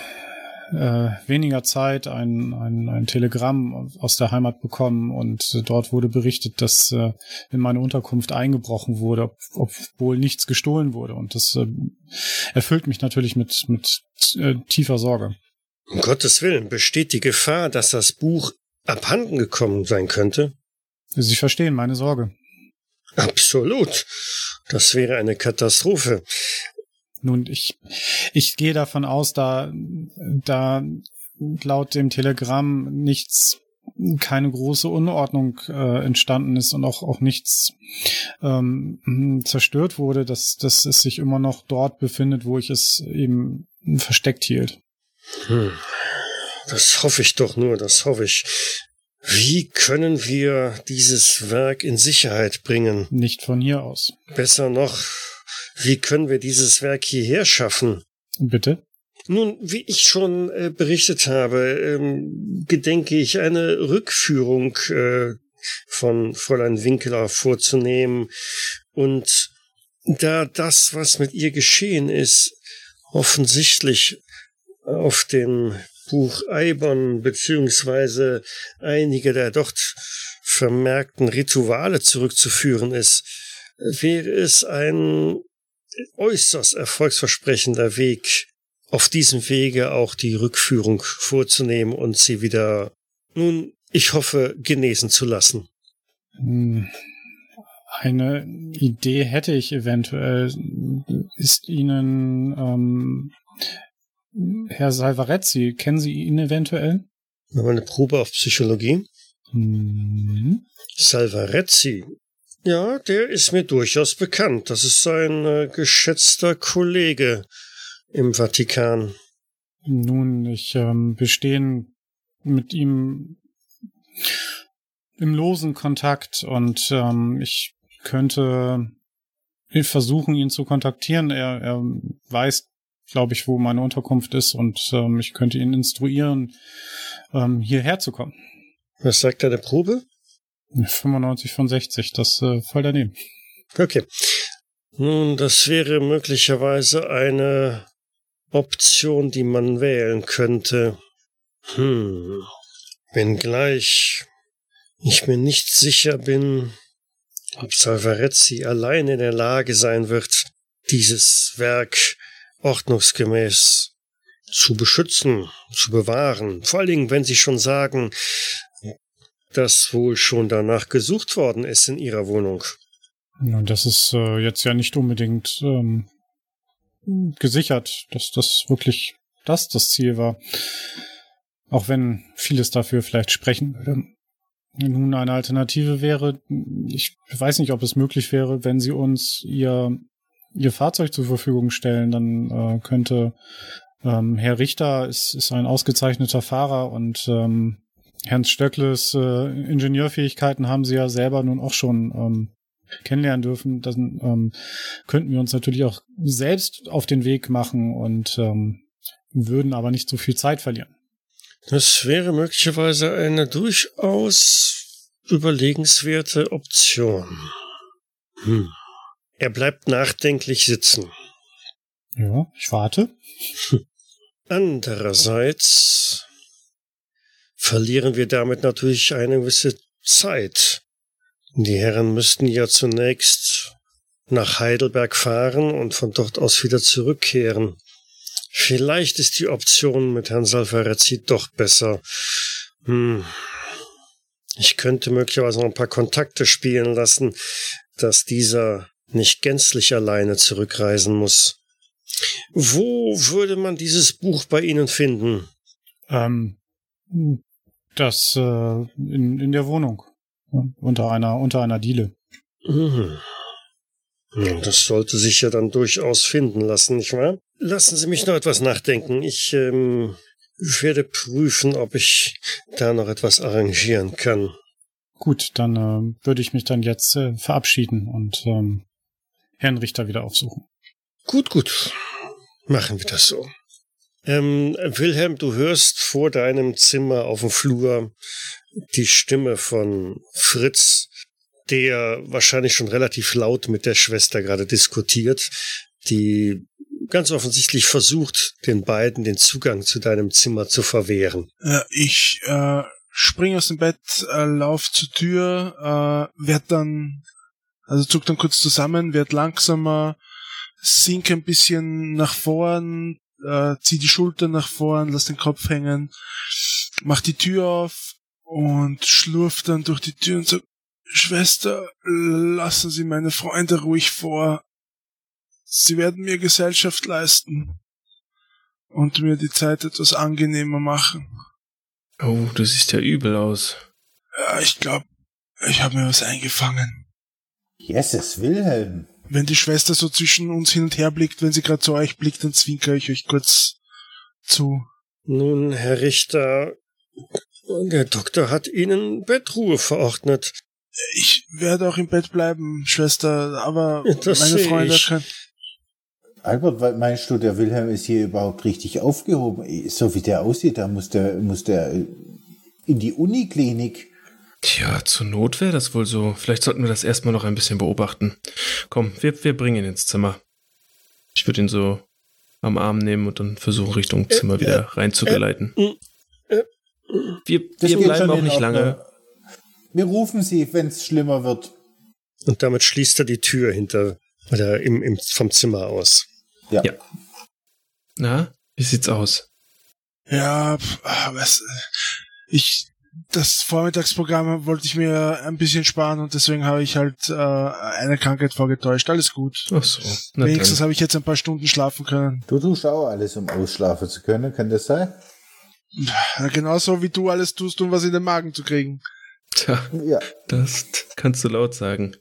äh, weniger Zeit ein, ein, ein Telegramm aus der Heimat bekommen und äh, dort wurde berichtet, dass äh, in meine Unterkunft eingebrochen wurde, ob, obwohl nichts gestohlen wurde. Und das äh, erfüllt mich natürlich mit, mit äh, tiefer Sorge. Um Gottes Willen, besteht die Gefahr, dass das Buch abhanden gekommen sein könnte? Sie verstehen meine Sorge. Absolut. Das wäre eine Katastrophe. Nun, ich, ich gehe davon aus, da, da laut dem Telegramm nichts, keine große Unordnung äh, entstanden ist und auch, auch nichts ähm, zerstört wurde, dass, dass es sich immer noch dort befindet, wo ich es eben versteckt hielt. Hm. Das hoffe ich doch nur, das hoffe ich. Wie können wir dieses Werk in Sicherheit bringen? Nicht von hier aus. Besser noch, wie können wir dieses Werk hierher schaffen? Bitte? Nun, wie ich schon äh, berichtet habe, ähm, gedenke ich eine Rückführung äh, von Fräulein Winkler vorzunehmen. Und da das, was mit ihr geschehen ist, offensichtlich auf dem Buch Eibon beziehungsweise einige der dort vermerkten Rituale zurückzuführen ist, wäre es ein äußerst erfolgsversprechender Weg, auf diesem Wege auch die Rückführung vorzunehmen und sie wieder, nun, ich hoffe, genesen zu lassen. Hm, eine Idee hätte ich eventuell. Ist Ihnen ähm, Herr Salvarezzi, kennen Sie ihn eventuell? Machen wir eine Probe auf Psychologie. Hm. Salvarezzi, ja, der ist mir durchaus bekannt. Das ist ein äh, geschätzter Kollege im Vatikan. Nun, ich ähm, bestehen mit ihm im losen Kontakt und ähm, ich könnte versuchen, ihn zu kontaktieren. Er, er weiß, glaube ich, wo meine Unterkunft ist und ähm, ich könnte ihn instruieren, ähm, hierher zu kommen. Was sagt deine Probe? 95 von 60, das äh, voll daneben. Okay. Nun, das wäre möglicherweise eine Option, die man wählen könnte. Hm. Wenngleich ich mir nicht sicher bin, ob Salvarezzi allein in der Lage sein wird, dieses Werk ordnungsgemäß zu beschützen, zu bewahren. Vor allen Dingen, wenn Sie schon sagen, dass wohl schon danach gesucht worden ist in ihrer Wohnung. Ja, das ist äh, jetzt ja nicht unbedingt ähm, gesichert, dass das wirklich das das Ziel war. Auch wenn vieles dafür vielleicht sprechen würde. Nun eine Alternative wäre, ich weiß nicht, ob es möglich wäre, wenn sie uns ihr, ihr Fahrzeug zur Verfügung stellen, dann äh, könnte ähm, Herr Richter ist, ist ein ausgezeichneter Fahrer und ähm, Hans Stöckles äh, Ingenieurfähigkeiten haben sie ja selber nun auch schon ähm, kennenlernen dürfen. Dann ähm, könnten wir uns natürlich auch selbst auf den Weg machen und ähm, würden aber nicht so viel Zeit verlieren. Das wäre möglicherweise eine durchaus überlegenswerte Option. Hm. Er bleibt nachdenklich sitzen. Ja, ich warte. Andererseits verlieren wir damit natürlich eine gewisse Zeit. Die Herren müssten ja zunächst nach Heidelberg fahren und von dort aus wieder zurückkehren. Vielleicht ist die Option mit Herrn Salvarezzi doch besser. Hm. Ich könnte möglicherweise noch ein paar Kontakte spielen lassen, dass dieser nicht gänzlich alleine zurückreisen muss. Wo würde man dieses Buch bei Ihnen finden? Ähm, das äh, in, in der Wohnung. Unter einer, unter einer Diele. Mhm. Das sollte sich ja dann durchaus finden lassen, nicht wahr? Lassen Sie mich noch etwas nachdenken. Ich ähm, werde prüfen, ob ich da noch etwas arrangieren kann. Gut, dann äh, würde ich mich dann jetzt äh, verabschieden und ähm, Herrn Richter wieder aufsuchen. Gut, gut. Machen wir das so. Ähm, Wilhelm, du hörst vor deinem Zimmer auf dem Flur die Stimme von Fritz, der wahrscheinlich schon relativ laut mit der Schwester gerade diskutiert, die ganz offensichtlich versucht, den beiden den Zugang zu deinem Zimmer zu verwehren. Äh, ich äh, spring aus dem Bett, äh, lauf zur Tür, äh, werd dann, also zuck dann kurz zusammen, werd langsamer, sink ein bisschen nach vorn, äh, zieh die Schultern nach vorn, lass den Kopf hängen, mach die Tür auf und schlurf dann durch die Tür und sag, Schwester, lassen Sie meine Freunde ruhig vor. Sie werden mir Gesellschaft leisten und mir die Zeit etwas angenehmer machen. Oh, du siehst ja übel aus. Ja, ich glaube, ich habe mir was eingefangen. Jesus, Wilhelm. Wenn die Schwester so zwischen uns hin und her blickt, wenn sie gerade zu euch blickt, dann zwinker ich euch kurz zu. Nun, Herr Richter, der Doktor hat Ihnen Bettruhe verordnet. Ich werde auch im Bett bleiben, Schwester, aber Das meine Freunde können. Albert, meinst du, der Wilhelm ist hier überhaupt richtig aufgehoben? So wie der aussieht, da muss der, muss der äh, in die Uniklinik. Tja, zur Not wäre das wohl so. Vielleicht sollten wir das erstmal noch ein bisschen beobachten. Komm, wir, wir bringen ihn ins Zimmer. Ich würde ihn so am Arm nehmen und dann versuchen, Richtung Zimmer wieder reinzugeleiten. äh, äh. Wir, wir bleiben auch nicht lange. Wir rufen sie, wenn es schlimmer wird. Und damit schließt er die Tür hinter oder im, im, vom Zimmer aus. Ja. Ja. Na, wie sieht's aus? Ja, was, äh, ich, das Vormittagsprogramm wollte ich mir ein bisschen sparen und deswegen habe ich halt äh, eine Krankheit vorgetäuscht. Alles gut. Ach so. Wenigstens habe ich jetzt ein paar Stunden schlafen können. Du tust auch alles, um ausschlafen zu können, kann das sein? Ja, Genauso wie du alles tust, um was in den Magen zu kriegen. Tja, Ja. das kannst du laut sagen.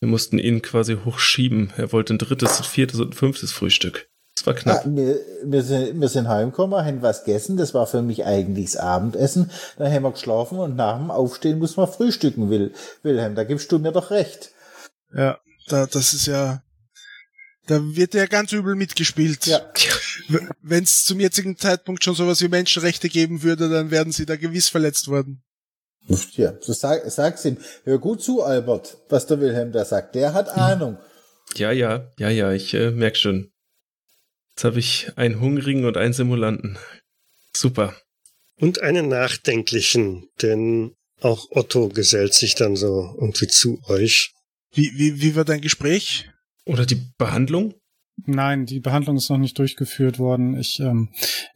Wir mussten ihn quasi hochschieben. Er wollte ein drittes, ein viertes und ein fünftes Frühstück. Das war Ah, knapp. wir, wir, sind, wir sind heimgekommen, haben was gegessen. Das war für mich eigentlich das Abendessen. Dann haben wir geschlafen und nach dem Aufstehen muss man frühstücken, Will, Wilhelm. Da gibst du mir doch recht. Ja, da, das ist ja, da wird ja ganz übel mitgespielt. Ja. Wenn es zum jetzigen Zeitpunkt schon sowas wie Menschenrechte geben würde, dann werden sie da gewiss verletzt worden. Ja, so sag, sag's ihm. Hör gut zu, Albert, was der Wilhelm da sagt. Der hat Ahnung. Ja, ja, ja, ja, ich äh, merk schon. Jetzt habe ich einen Hungrigen und einen Simulanten. Super. Und einen nachdenklichen, denn auch Otto gesellt sich dann so irgendwie zu euch. Wie, wie, wie war dein Gespräch? Oder die Behandlung? Nein, die Behandlung ist noch nicht durchgeführt worden. Ich, ähm,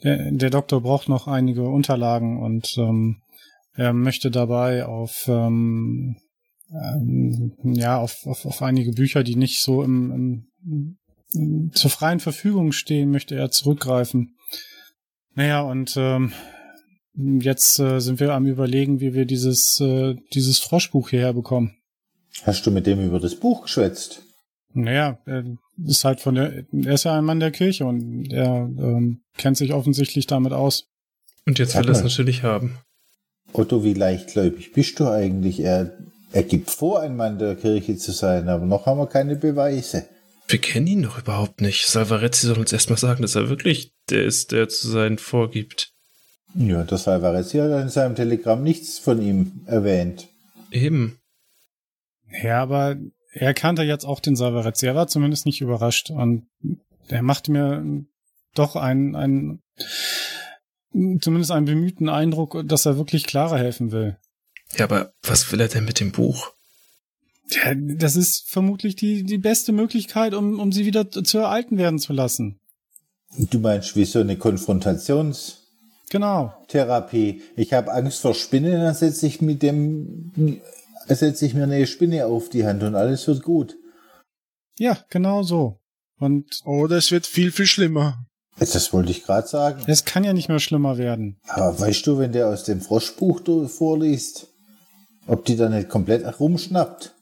der, der Doktor braucht noch einige Unterlagen und ähm, er möchte dabei auf ähm, ähm, ja auf, auf, auf einige Bücher, die nicht so im, im, im, zur freien Verfügung stehen, möchte er zurückgreifen. Naja, und ähm, jetzt äh, sind wir am überlegen, wie wir dieses, äh, dieses Froschbuch hierher bekommen. Hast du mit dem über das Buch geschwätzt? Naja, er ist halt von der, er ist ja ein Mann der Kirche und er ähm, kennt sich offensichtlich damit aus. Und jetzt will er es natürlich haben. Otto, wie leichtgläubig bist du eigentlich? Er, er gibt vor, ein Mann der Kirche zu sein, aber noch haben wir keine Beweise. Wir kennen ihn doch überhaupt nicht. Salvarezzi soll uns erstmal sagen, dass er wirklich der ist, der zu sein vorgibt. Ja, das Alvarez hat in seinem Telegramm nichts von ihm erwähnt. Eben. Ja, aber er kannte jetzt auch den Salvarezzi. Er war zumindest nicht überrascht und er machte mir doch einen, einen zumindest einen bemühten Eindruck, dass er wirklich Clara helfen will. Ja, aber was will er denn mit dem Buch? Ja, das ist vermutlich die, die beste Möglichkeit, um, um sie wieder zu ereignen werden zu lassen. Du meinst wie so eine Konfrontationstherapie? Genau. Ich habe Angst vor Spinnen, dann setze ich mit dem setze ich mir eine Spinne auf die Hand und alles wird gut. Ja, genau so. Und Oder es wird viel, viel schlimmer. Das wollte ich gerade sagen. es kann ja nicht mehr schlimmer werden. Aber weißt du, wenn der aus dem Froschbuch vorliest, ob die da nicht komplett rumschnappt?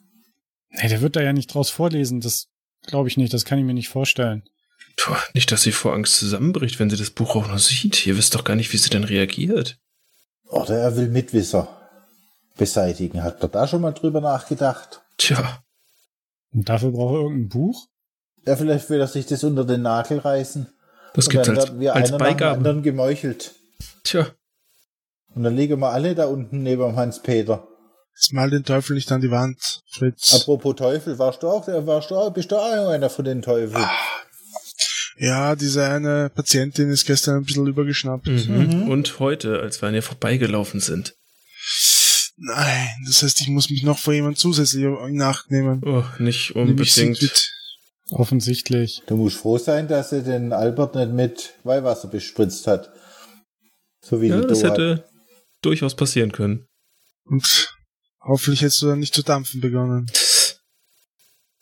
Nee, der wird da ja nicht draus vorlesen. Das glaube ich nicht. Das kann ich mir nicht vorstellen. Puh, nicht, dass sie vor Angst zusammenbricht, wenn sie das Buch auch noch sieht. Ihr wisst doch gar nicht, wie sie denn reagiert. Oder er will Mitwisser beseitigen. Hat er da schon mal drüber nachgedacht? Tja, Und dafür braucht er irgendein Buch? Ja, vielleicht will er sich das unter den Nagel reißen. das dann als, werden wir als einer nach dem Beigabe. anderen gemeuchelt. Tja, Und dann legen wir alle da unten neben Hans-Peter. Jetzt mal den Teufel nicht an die Wand, Fritz. Apropos Teufel, warst du auch, warst du auch, bist du auch einer von den Teufeln? Ja, diese eine Patientin ist gestern ein bisschen übergeschnappt. Mhm. Und heute, als wir an ihr vorbeigelaufen sind. Nein, das heißt, ich muss mich noch vor jemand zusätzlich in Acht nehmen. Oh, nicht unbedingt. Offensichtlich. Du musst froh sein, dass er den Albert nicht mit Weihwasser bespritzt hat. So wie Ja, die das Doha. hätte durchaus passieren können. Und hoffentlich hättest du dann nicht zu dampfen begonnen.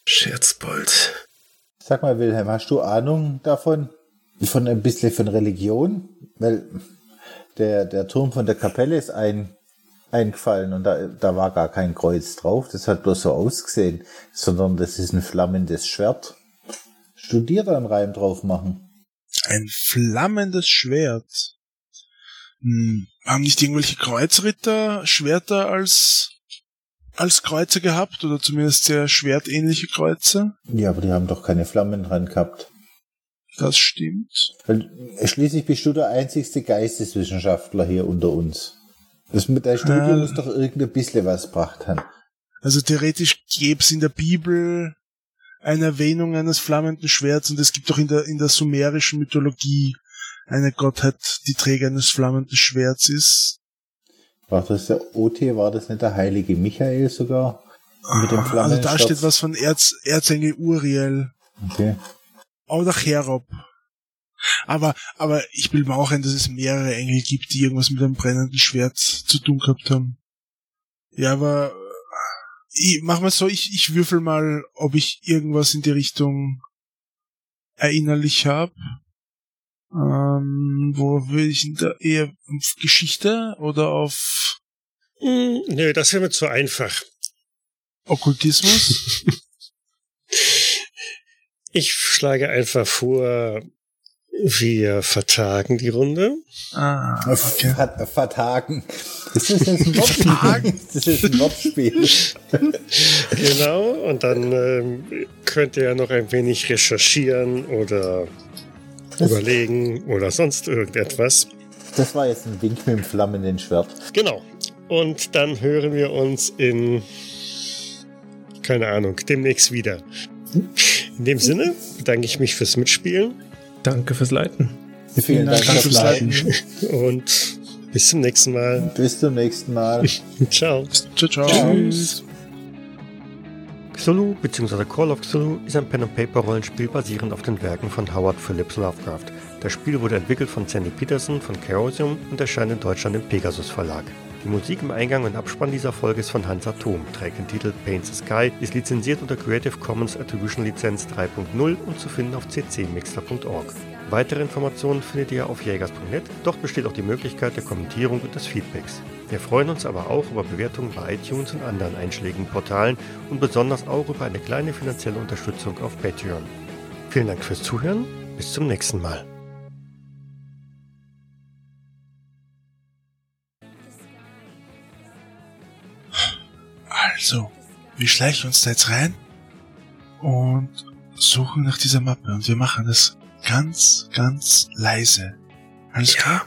Scherzbold. Sag mal, Wilhelm, hast du Ahnung davon? Von ein bisschen von Religion? Weil der, der Turm von der Kapelle ist ein, eingefallen und da, da war gar kein Kreuz drauf. Das hat bloß so ausgesehen, sondern das ist ein flammendes Schwert. Studier da einen Reim drauf machen. Ein flammendes Schwert. Hm, haben nicht irgendwelche Kreuzritter Schwerter als, als Kreuze gehabt? Oder zumindest sehr schwertähnliche Kreuze? Ja, aber die haben doch keine Flammen dran gehabt. Das stimmt. Weil, schließlich bist du der einzigste Geisteswissenschaftler hier unter uns. Das mit deinem Studium Ja. muss doch irgendein bisschen was gebracht haben. Also theoretisch gäbe es in der Bibel eine Erwähnung eines flammenden Schwerts und es gibt auch in der, in der sumerischen Mythologie eine Gottheit, die Träger eines flammenden Schwerts ist. War das der OT, war das nicht der heilige Michael sogar? Mit dem Also flammenden da Schwert? steht was von Erz, Erzengel Uriel Okay. oder Cherob. Aber, aber ich will mir auch ein, dass es mehrere Engel gibt, die irgendwas mit einem brennenden Schwert zu tun gehabt haben. Ja, aber äh, ich, mach mal so, ich, ich würfel mal, ob ich irgendwas in die Richtung erinnerlich habe. Ähm, wo will ich denn da eher auf Geschichte oder auf Hm, nö, das wäre mir zu einfach. Okkultismus? Ich schlage einfach vor, wir vertagen die Runde. ah, okay. Ver vertagen. Das ist ein Wortspiel. Das ist ein Wortspiel. Genau, und dann ähm, könnt ihr ja noch ein wenig recherchieren oder überlegen oder sonst irgendetwas. Das war jetzt ein Wink mit dem flammenden Schwert. Genau. Und dann hören wir uns in, keine Ahnung, demnächst wieder. In dem Sinne bedanke ich mich fürs Mitspielen Danke fürs Leiten. Vielen Dank Danke fürs fürs Leiten. und bis zum nächsten Mal. Bis zum nächsten Mal. Ciao. Ciao, ciao. Tschüss. Cthulhu bzw. Call of Cthulhu ist ein Pen-and-Paper-Rollenspiel basierend auf den Werken von Howard Phillips Lovecraft. Das Spiel wurde entwickelt von Sandy Peterson von Chaosium und erscheint in Deutschland im Pegasus Verlag. Die Musik im Eingang und Abspann dieser Folge ist von Hans Atom, trägt den Titel Paint the Sky, ist lizenziert unter Creative Commons Attribution Lizenz 3.0 und zu finden auf ccmixter.org. Weitere Informationen findet ihr auf jägers.net, dort besteht auch die Möglichkeit der Kommentierung und des Feedbacks. Wir freuen uns aber auch über Bewertungen bei iTunes und anderen einschlägigen Portalen und besonders auch über eine kleine finanzielle Unterstützung auf Patreon. Vielen Dank fürs Zuhören, bis zum nächsten Mal. Also, wir schleichen uns da jetzt rein und suchen nach dieser Mappe und wir machen das ganz, ganz leise. Alles klar?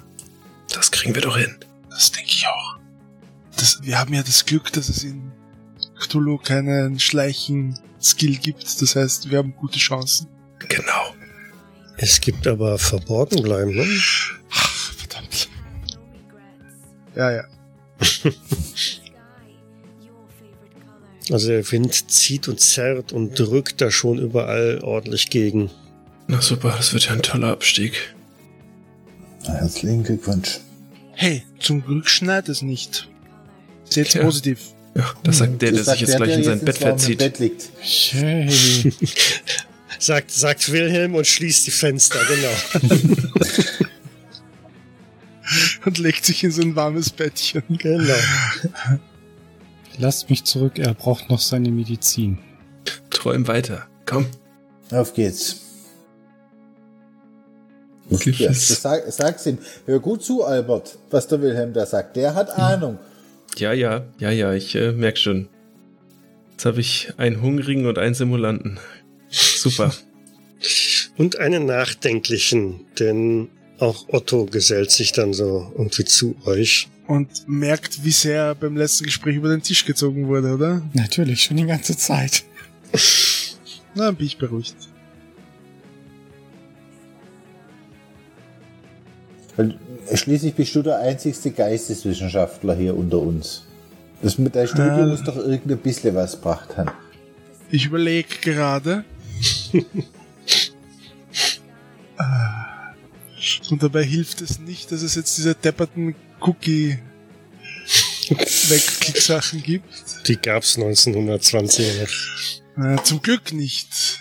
Das kriegen wir doch hin. Das denke ich auch. Das, wir haben ja das Glück, dass es in Cthulhu keinen Schleichen-Skill gibt. Das heißt, wir haben gute Chancen. Genau. Es gibt aber verborgen bleiben, ne? Ach, verdammt. Ja, ja. Also der Wind zieht und zerrt und drückt da schon überall ordentlich gegen. Na super, das wird ja ein toller Abstieg. Herzlichen Glückwunsch. Hey, zum Glück schneit es nicht. Seht's Tja. positiv. Ja, das sagt der, der Das sich sagt jetzt gleich in sein Bett verzieht. Bett liegt. Hey. Sagt, sagt Wilhelm und schließt die Fenster, genau. Und legt sich in so ein warmes Bettchen. genau. Lasst mich zurück, er braucht noch seine Medizin. Träum weiter. Komm. Auf geht's. Ja, sag, sag's ihm. Hör gut zu, Albert, was der Wilhelm da sagt. Der hat Ahnung. Ja, ja, ja, ja, ich äh, merk schon. Jetzt habe ich einen Hungrigen und einen Simulanten. Super. Und einen nachdenklichen, denn auch Otto gesellt sich dann so irgendwie zu euch. Und merkt, wie sehr er beim letzten Gespräch über den Tisch gezogen wurde, oder? Natürlich, schon die ganze Zeit. Na, dann bin ich beruhigt. Schließlich bist du der einzigste Geisteswissenschaftler hier unter uns. Das mit der Studie Äh. muss doch irgendein bisschen was gebracht haben. Ich überlege gerade. Ah. Und dabei hilft es nicht, dass es jetzt diese depperten Cookie-Wegklick-Sachen gibt. Die gab's 1920. Äh, zum Glück nicht.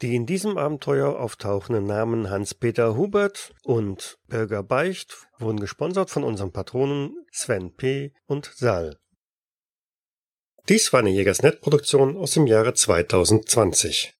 Die in diesem Abenteuer auftauchenden Namen Hans-Peter Hubert und Bürger Beicht wurden gesponsert von unseren Patronen Sven P. und Sal. Dies war eine Jägersnet-Produktion aus dem Jahre 2020.